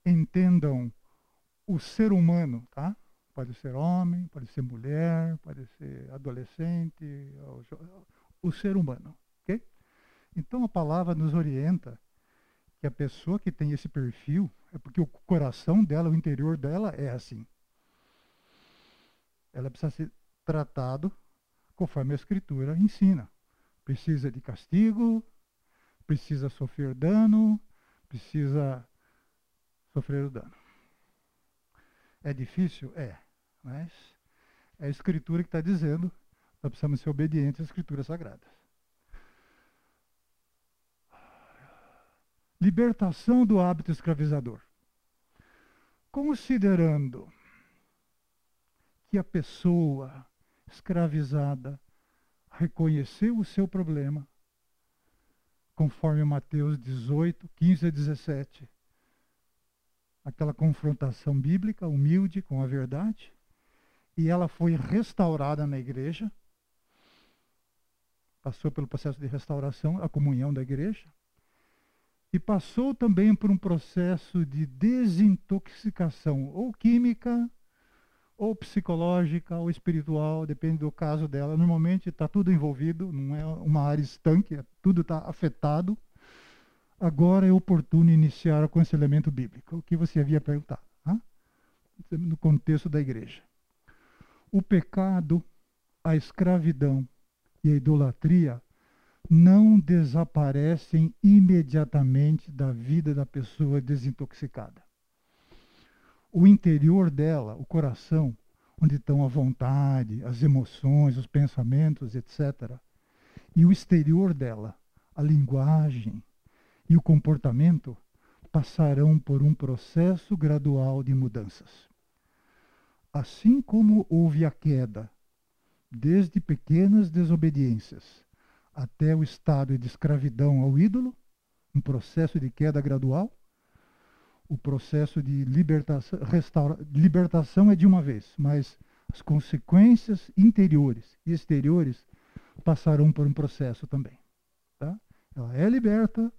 entendam o ser humano, tá? Pode ser homem, pode ser mulher, pode ser adolescente, o ser humano, ok? Então a palavra nos orienta que a pessoa que tem esse perfil é porque o coração dela, o interior dela é assim. Ela precisa ser tratado conforme a escritura ensina. Precisa de castigo, precisa sofrer dano, precisa sofrer o dano. É difícil? É. Mas é a Escritura que está dizendo, nós precisamos ser obedientes às Escrituras Sagradas. Libertação do hábito escravizador. Considerando que a pessoa escravizada reconheceu o seu problema, conforme Mateus 18, 15 a 17. Aquela confrontação bíblica, humilde com a verdade, e ela foi restaurada na igreja, passou pelo processo de restauração, a comunhão da igreja, e passou também por um processo de desintoxicação, ou química, ou psicológica, ou espiritual, depende do caso dela. Normalmente está tudo envolvido, não é uma área estanque, é tudo está afetado. Agora é oportuno iniciar o aconselhamento bíblico, o que você havia perguntado, tá? no contexto da igreja. O pecado, a escravidão e a idolatria não desaparecem imediatamente da vida da pessoa desintoxicada. O interior dela, o coração, onde estão a vontade, as emoções, os pensamentos, etc. E o exterior dela, a linguagem e o comportamento, passarão por um processo gradual de mudanças. Assim como houve a queda, desde pequenas desobediências até o estado de escravidão ao ídolo, um processo de queda gradual, o processo de libertação, restaura, libertação é de uma vez, mas as consequências interiores e exteriores passarão por um processo também. Tá? Ela é liberta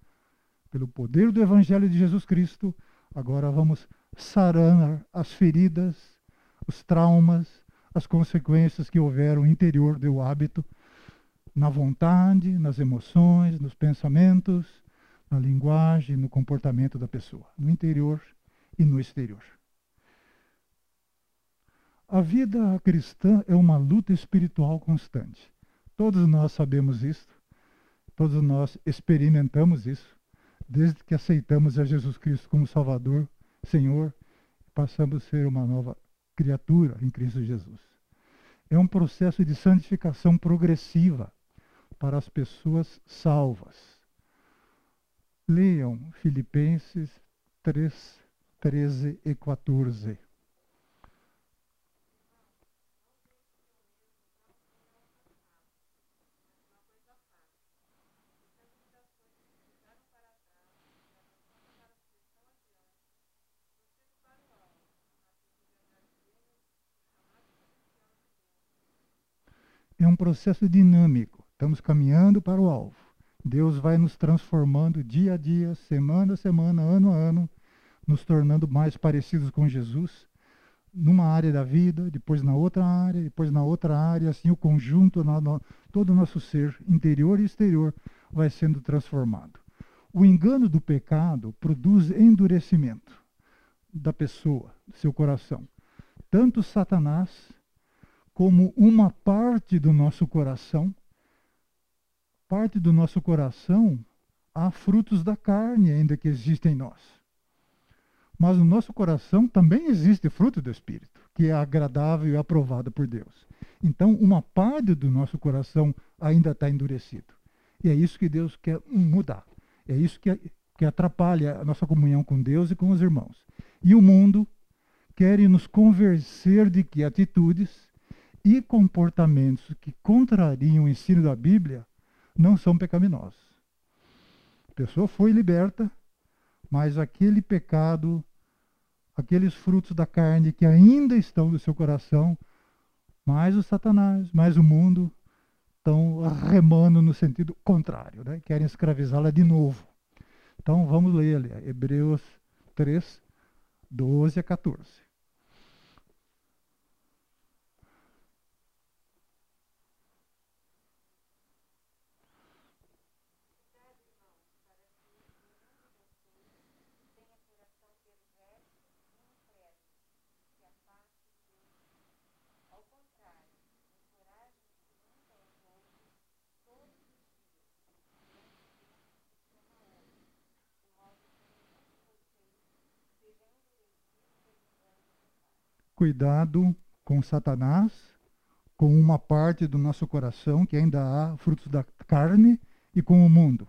pelo poder do Evangelho de Jesus Cristo. Agora vamos sarar as feridas, os traumas, as consequências que houveram interior do hábito, na vontade, nas emoções, nos pensamentos, na linguagem, no comportamento da pessoa, no interior e no exterior. A vida cristã é uma luta espiritual constante. Todos nós sabemos isso, todos nós experimentamos isso, desde que aceitamos a Jesus Cristo como Salvador, Senhor, passamos a ser uma nova criatura em Cristo Jesus. É um processo de santificação progressiva para as pessoas salvas Leiam Filipenses 3, 13 e 14. É um processo dinâmico. Estamos caminhando para o alvo. Deus vai nos transformando dia a dia, semana a semana, ano a ano, nos tornando mais parecidos com Jesus, numa área da vida, depois na outra área, depois na outra área, assim o conjunto, todo o nosso ser, interior e exterior, vai sendo transformado. O engano do pecado produz endurecimento da pessoa, do seu coração. Tanto Satanás como uma parte do nosso coração parte do nosso coração há frutos da carne ainda que existem em nós. Mas no nosso coração também existe fruto do Espírito, que é agradável e aprovado por Deus. Então, uma parte do nosso coração ainda está endurecido. E é isso que Deus quer mudar. É isso que, que atrapalha a nossa comunhão com Deus e com os irmãos. E o mundo quer nos convencer de que atitudes e comportamentos que contrariam o ensino da Bíblia não são pecaminosos. A pessoa foi liberta, mas aquele pecado, aqueles frutos da carne que ainda estão no seu coração, mais o Satanás, mais o mundo, estão remando no sentido contrário, né? querem escravizá-la de novo. Então vamos ler ali, Hebreus 3, 12 a 14. Cuidado com Satanás, com uma parte do nosso coração que ainda há frutos da carne e com o mundo.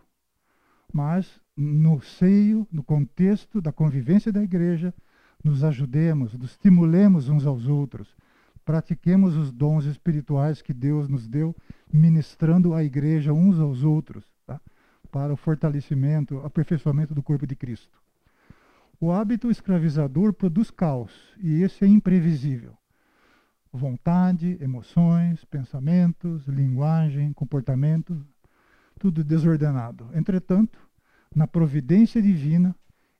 Mas no seio, no contexto da convivência da igreja, nos ajudemos, nos estimulemos uns aos outros, pratiquemos os dons espirituais que Deus nos deu, ministrando à igreja uns aos outros, tá? para o fortalecimento, aperfeiçoamento do corpo de Cristo. O hábito escravizador produz caos e esse é imprevisível. Vontade, emoções, pensamentos, linguagem, comportamento, tudo desordenado. Entretanto, na providência divina,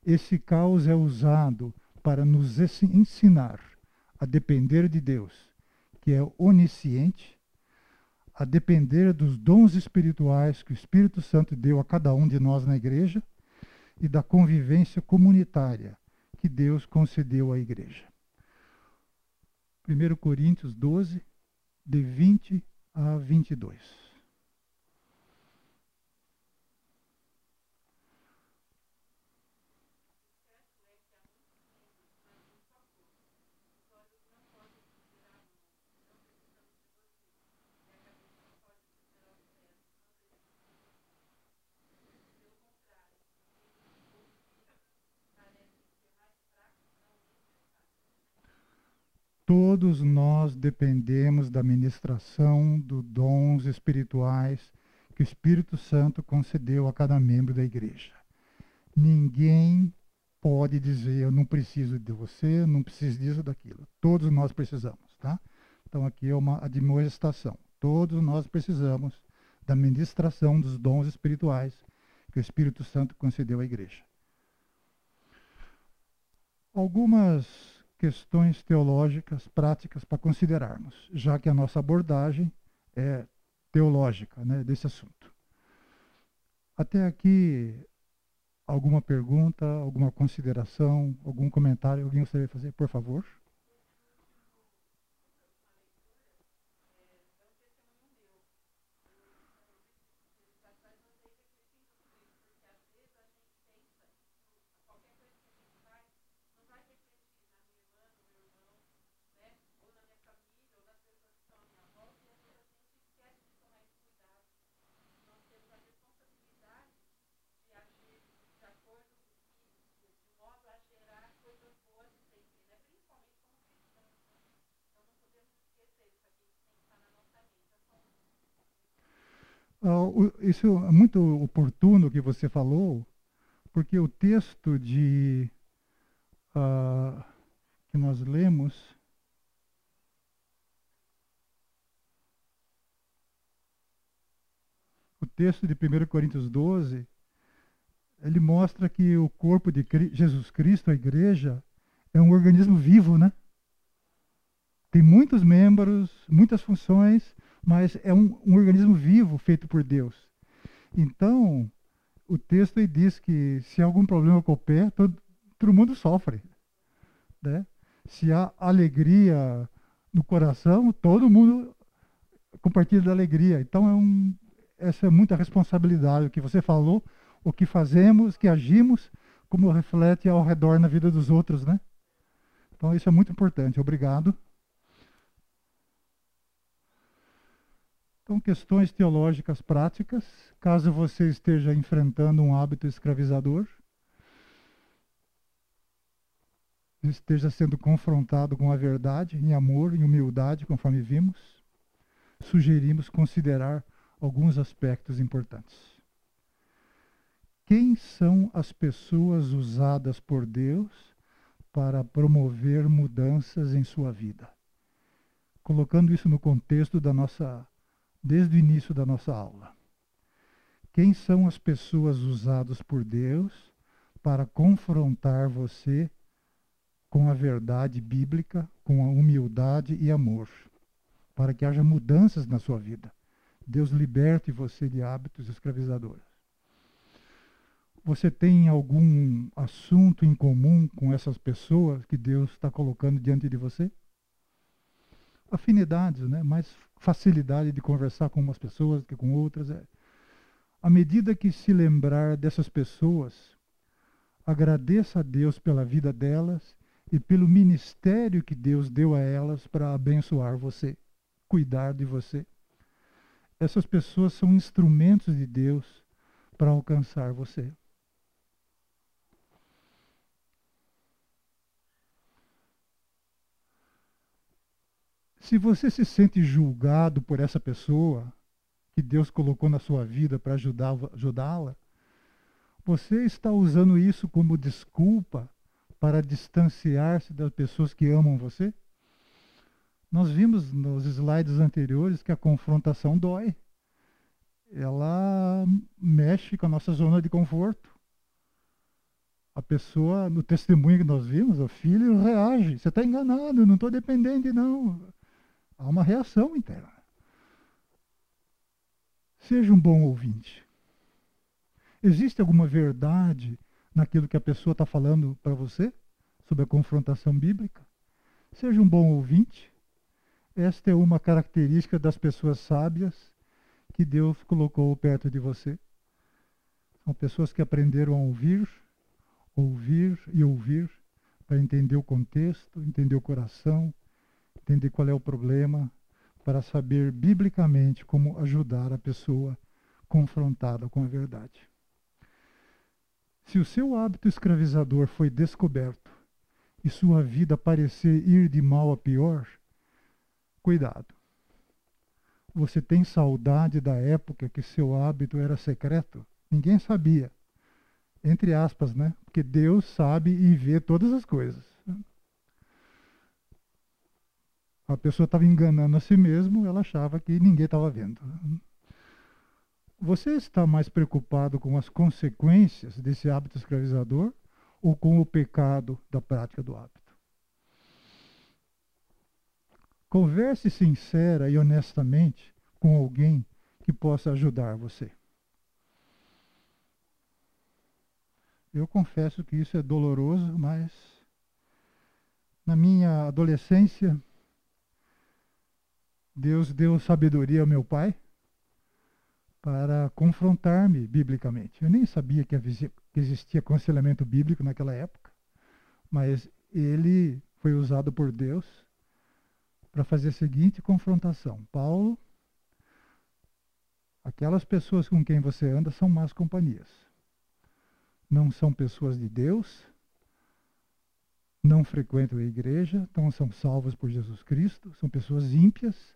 esse caos é usado para nos ensinar a depender de Deus, que é onisciente, a depender dos dons espirituais que o Espírito Santo deu a cada um de nós na igreja e da convivência comunitária que Deus concedeu à igreja. 1 Coríntios 12, de 20 a 22. Todos nós dependemos da ministração dos dons espirituais que o Espírito Santo concedeu a cada membro da igreja. Ninguém pode dizer eu não preciso de você, não preciso disso daquilo. Todos nós precisamos, tá? Então aqui é uma admoestação. Todos nós precisamos da ministração dos dons espirituais que o Espírito Santo concedeu à igreja. Algumas questões teológicas práticas para considerarmos, já que a nossa abordagem é teológica né, desse assunto. Até aqui, alguma pergunta, alguma consideração, algum comentário? Alguém gostaria de fazer, por favor? Uh, isso é muito oportuno que você falou, porque o texto de uh, que nós lemos o texto de 1 Coríntios 12, ele mostra que o corpo de Jesus Cristo, a igreja, é um organismo vivo, né? Tem muitos membros, muitas funções, mas é um, um organismo vivo feito por Deus. Então, o texto aí diz que se há algum problema com o pé, todo, todo mundo sofre. Né? Se há alegria no coração, todo mundo compartilha da alegria. Então, é um, essa é muita responsabilidade. O que você falou, o que fazemos, que agimos, como reflete ao redor na vida dos outros, né? Então, isso é muito importante. Obrigado. Então, questões teológicas práticas, caso você esteja enfrentando um hábito escravizador, esteja sendo confrontado com a verdade, em amor, em humildade, conforme vimos, sugerimos considerar alguns aspectos importantes. Quem são as pessoas usadas por Deus para promover mudanças em sua vida? Colocando isso no contexto da nossa desde o início da nossa aula. Quem são as pessoas usadas por Deus para confrontar você com a verdade bíblica, com a humildade e amor, para que haja mudanças na sua vida. Deus liberte você de hábitos escravizadores. Você tem algum assunto em comum com essas pessoas que Deus está colocando diante de você? Afinidades, né? mais facilidade de conversar com umas pessoas que com outras. É. À medida que se lembrar dessas pessoas, agradeça a Deus pela vida delas e pelo ministério que Deus deu a elas para abençoar você, cuidar de você. Essas pessoas são instrumentos de Deus para alcançar você. Se você se sente julgado por essa pessoa que Deus colocou na sua vida para ajudá-la, você está usando isso como desculpa para distanciar-se das pessoas que amam você? Nós vimos nos slides anteriores que a confrontação dói. Ela mexe com a nossa zona de conforto. A pessoa, no testemunho que nós vimos, o filho reage. Você está enganado, não estou dependente, não. Há uma reação interna. Seja um bom ouvinte. Existe alguma verdade naquilo que a pessoa está falando para você sobre a confrontação bíblica? Seja um bom ouvinte. Esta é uma característica das pessoas sábias que Deus colocou perto de você. São pessoas que aprenderam a ouvir, ouvir e ouvir para entender o contexto, entender o coração, entender qual é o problema, para saber biblicamente como ajudar a pessoa confrontada com a verdade. Se o seu hábito escravizador foi descoberto e sua vida parecer ir de mal a pior, cuidado. Você tem saudade da época que seu hábito era secreto? Ninguém sabia. Entre aspas, né? Porque Deus sabe e vê todas as coisas. A pessoa estava enganando a si mesmo, ela achava que ninguém estava vendo. Você está mais preocupado com as consequências desse hábito escravizador ou com o pecado da prática do hábito? Converse sincera e honestamente com alguém que possa ajudar você. Eu confesso que isso é doloroso, mas na minha adolescência, Deus deu sabedoria ao meu pai para confrontar-me biblicamente. Eu nem sabia que existia aconselhamento bíblico naquela época, mas ele foi usado por Deus para fazer a seguinte confrontação: Paulo, aquelas pessoas com quem você anda são más companhias não são pessoas de Deus, não frequentam a igreja, então são salvos por Jesus Cristo, são pessoas ímpias,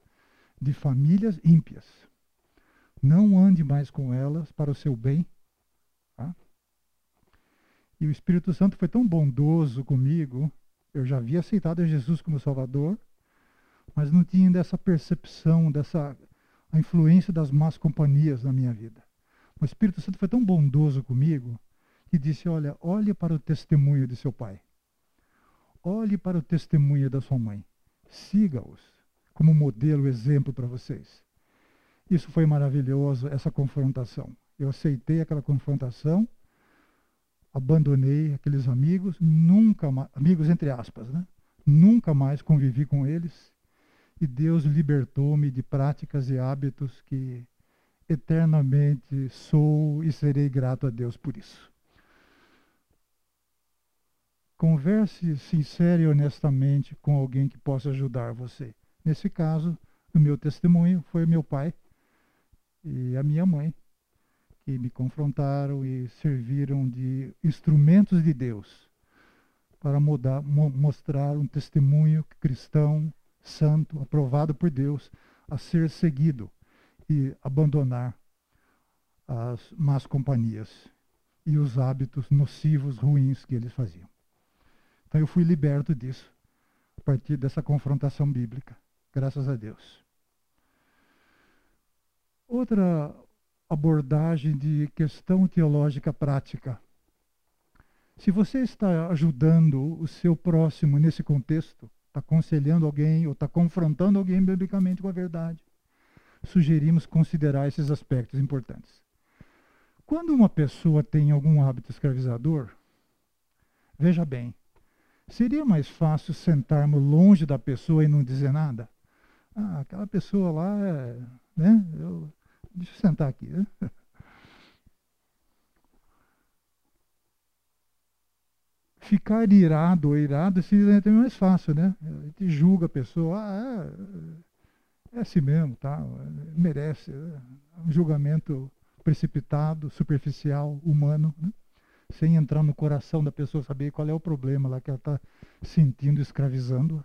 de famílias ímpias. Não ande mais com elas para o seu bem. Tá? E o Espírito Santo foi tão bondoso comigo, eu já havia aceitado Jesus como Salvador, mas não tinha dessa percepção, dessa a influência das más companhias na minha vida. O Espírito Santo foi tão bondoso comigo que disse: Olha, olhe para o testemunho de seu pai. Olhe para o testemunho da sua mãe. Siga-os como modelo, exemplo para vocês. Isso foi maravilhoso, essa confrontação. Eu aceitei aquela confrontação, abandonei aqueles amigos, nunca mais, amigos entre aspas, né? Nunca mais convivi com eles. E Deus libertou-me de práticas e hábitos que eternamente sou e serei grato a Deus por isso. Converse sincera e honestamente com alguém que possa ajudar você. Nesse caso, o meu testemunho foi meu pai e a minha mãe, que me confrontaram e serviram de instrumentos de Deus para mudar, mo mostrar um testemunho cristão, santo, aprovado por Deus, a ser seguido e abandonar as más companhias e os hábitos nocivos, ruins que eles faziam. Então eu fui liberto disso, a partir dessa confrontação bíblica, graças a Deus. Outra abordagem de questão teológica prática. Se você está ajudando o seu próximo nesse contexto, está aconselhando alguém ou está confrontando alguém biblicamente com a verdade, sugerimos considerar esses aspectos importantes. Quando uma pessoa tem algum hábito escravizador, veja bem, Seria mais fácil sentarmos longe da pessoa e não dizer nada? Ah, aquela pessoa lá, é, né? Eu, deixa eu sentar aqui. Né? Ficar irado ou irado seria até mais fácil, né? A gente julga a pessoa, ah, é, é assim mesmo, tá? merece. É um julgamento precipitado, superficial, humano. Né? sem entrar no coração da pessoa, saber qual é o problema lá que ela está sentindo, escravizando.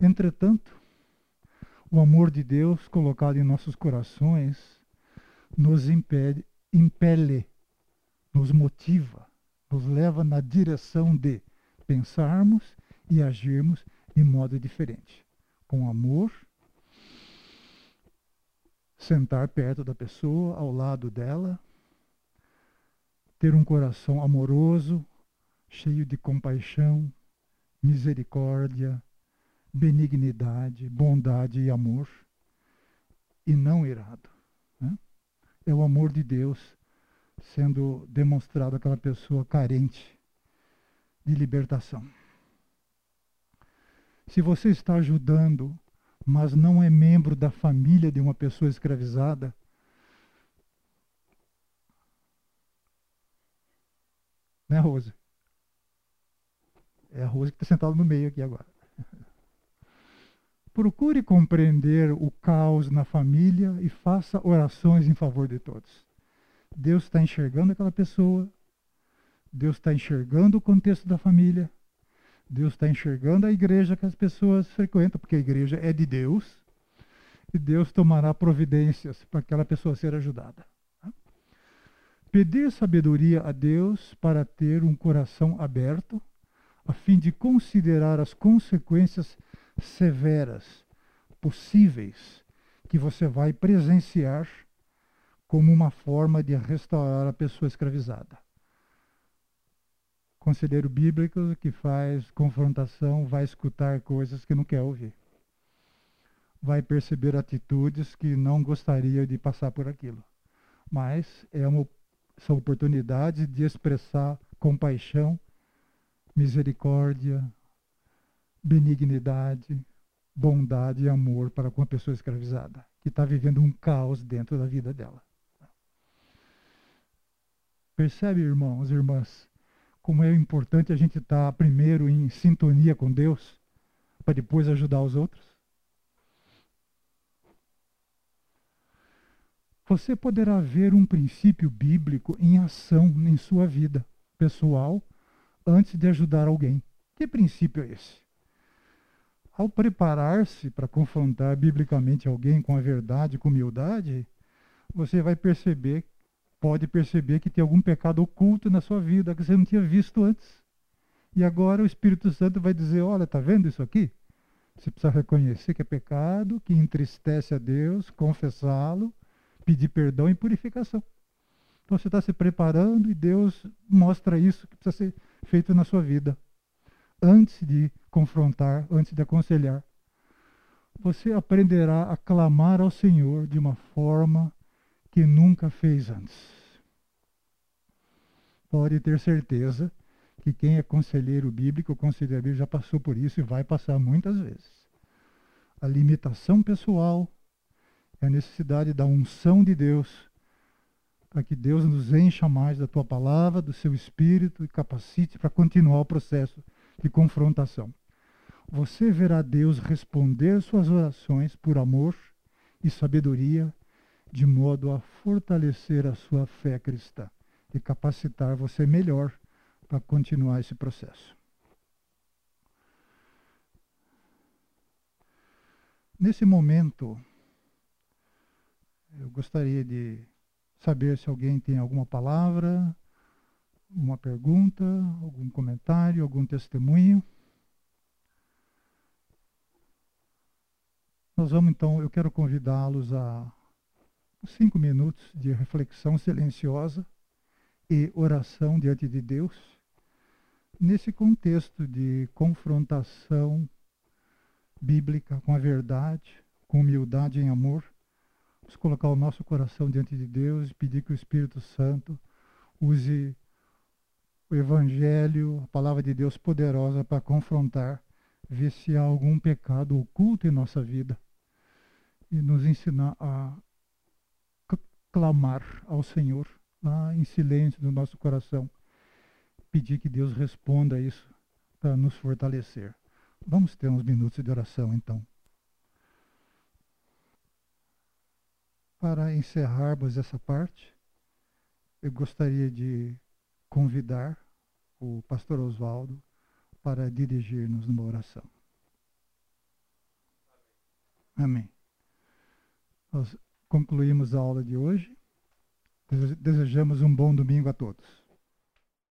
Entretanto, o amor de Deus colocado em nossos corações nos impede, impele, nos motiva, nos leva na direção de pensarmos e agirmos de modo diferente, com amor, sentar perto da pessoa, ao lado dela, ter um coração amoroso, cheio de compaixão, misericórdia, benignidade, bondade e amor, e não irado. Né? É o amor de Deus sendo demonstrado àquela pessoa carente de libertação. Se você está ajudando, mas não é membro da família de uma pessoa escravizada, Né, Rose? É a Rose que está sentada no meio aqui agora. Procure compreender o caos na família e faça orações em favor de todos. Deus está enxergando aquela pessoa, Deus está enxergando o contexto da família, Deus está enxergando a igreja que as pessoas frequentam, porque a igreja é de Deus, e Deus tomará providências para aquela pessoa ser ajudada. Pedir sabedoria a Deus para ter um coração aberto, a fim de considerar as consequências severas possíveis que você vai presenciar como uma forma de restaurar a pessoa escravizada. Conselheiro bíblico que faz confrontação vai escutar coisas que não quer ouvir. Vai perceber atitudes que não gostaria de passar por aquilo. Mas é uma, são oportunidades de expressar compaixão, misericórdia, benignidade, bondade e amor para com a pessoa escravizada, que está vivendo um caos dentro da vida dela. Percebe, irmãos e irmãs, como é importante a gente estar tá primeiro em sintonia com Deus, para depois ajudar os outros? Você poderá ver um princípio bíblico em ação em sua vida pessoal antes de ajudar alguém. Que princípio é esse? Ao preparar-se para confrontar biblicamente alguém com a verdade, com humildade, você vai perceber, pode perceber que tem algum pecado oculto na sua vida que você não tinha visto antes. E agora o Espírito Santo vai dizer: olha, está vendo isso aqui? Você precisa reconhecer que é pecado, que entristece a Deus, confessá-lo, pedir perdão e purificação. Então você está se preparando e Deus mostra isso que precisa ser feito na sua vida antes de confrontar, antes de aconselhar. Você aprenderá a clamar ao Senhor de uma forma que nunca fez antes. Pode ter certeza que quem é conselheiro bíblico, conselheiro bíblico, já passou por isso e vai passar muitas vezes. A limitação pessoal, é a necessidade da unção de Deus, para que Deus nos encha mais da tua palavra, do seu espírito e capacite para continuar o processo de confrontação. Você verá Deus responder suas orações por amor e sabedoria, de modo a fortalecer a sua fé cristã e capacitar você melhor para continuar esse processo. Nesse momento, eu gostaria de saber se alguém tem alguma palavra uma pergunta, algum comentário, algum testemunho? Nós vamos então, eu quero convidá-los a cinco minutos de reflexão silenciosa e oração diante de Deus, nesse contexto de confrontação bíblica com a verdade, com humildade e amor. Vamos colocar o nosso coração diante de Deus e pedir que o Espírito Santo use o Evangelho, a palavra de Deus poderosa para confrontar, ver se há algum pecado oculto em nossa vida e nos ensinar a clamar ao Senhor lá em silêncio no nosso coração, pedir que Deus responda isso para nos fortalecer. Vamos ter uns minutos de oração então. Para encerrarmos essa parte, eu gostaria de convidar o pastor Oswaldo para dirigir-nos numa oração. Amém. Nós concluímos a aula de hoje. Desejamos um bom domingo a todos.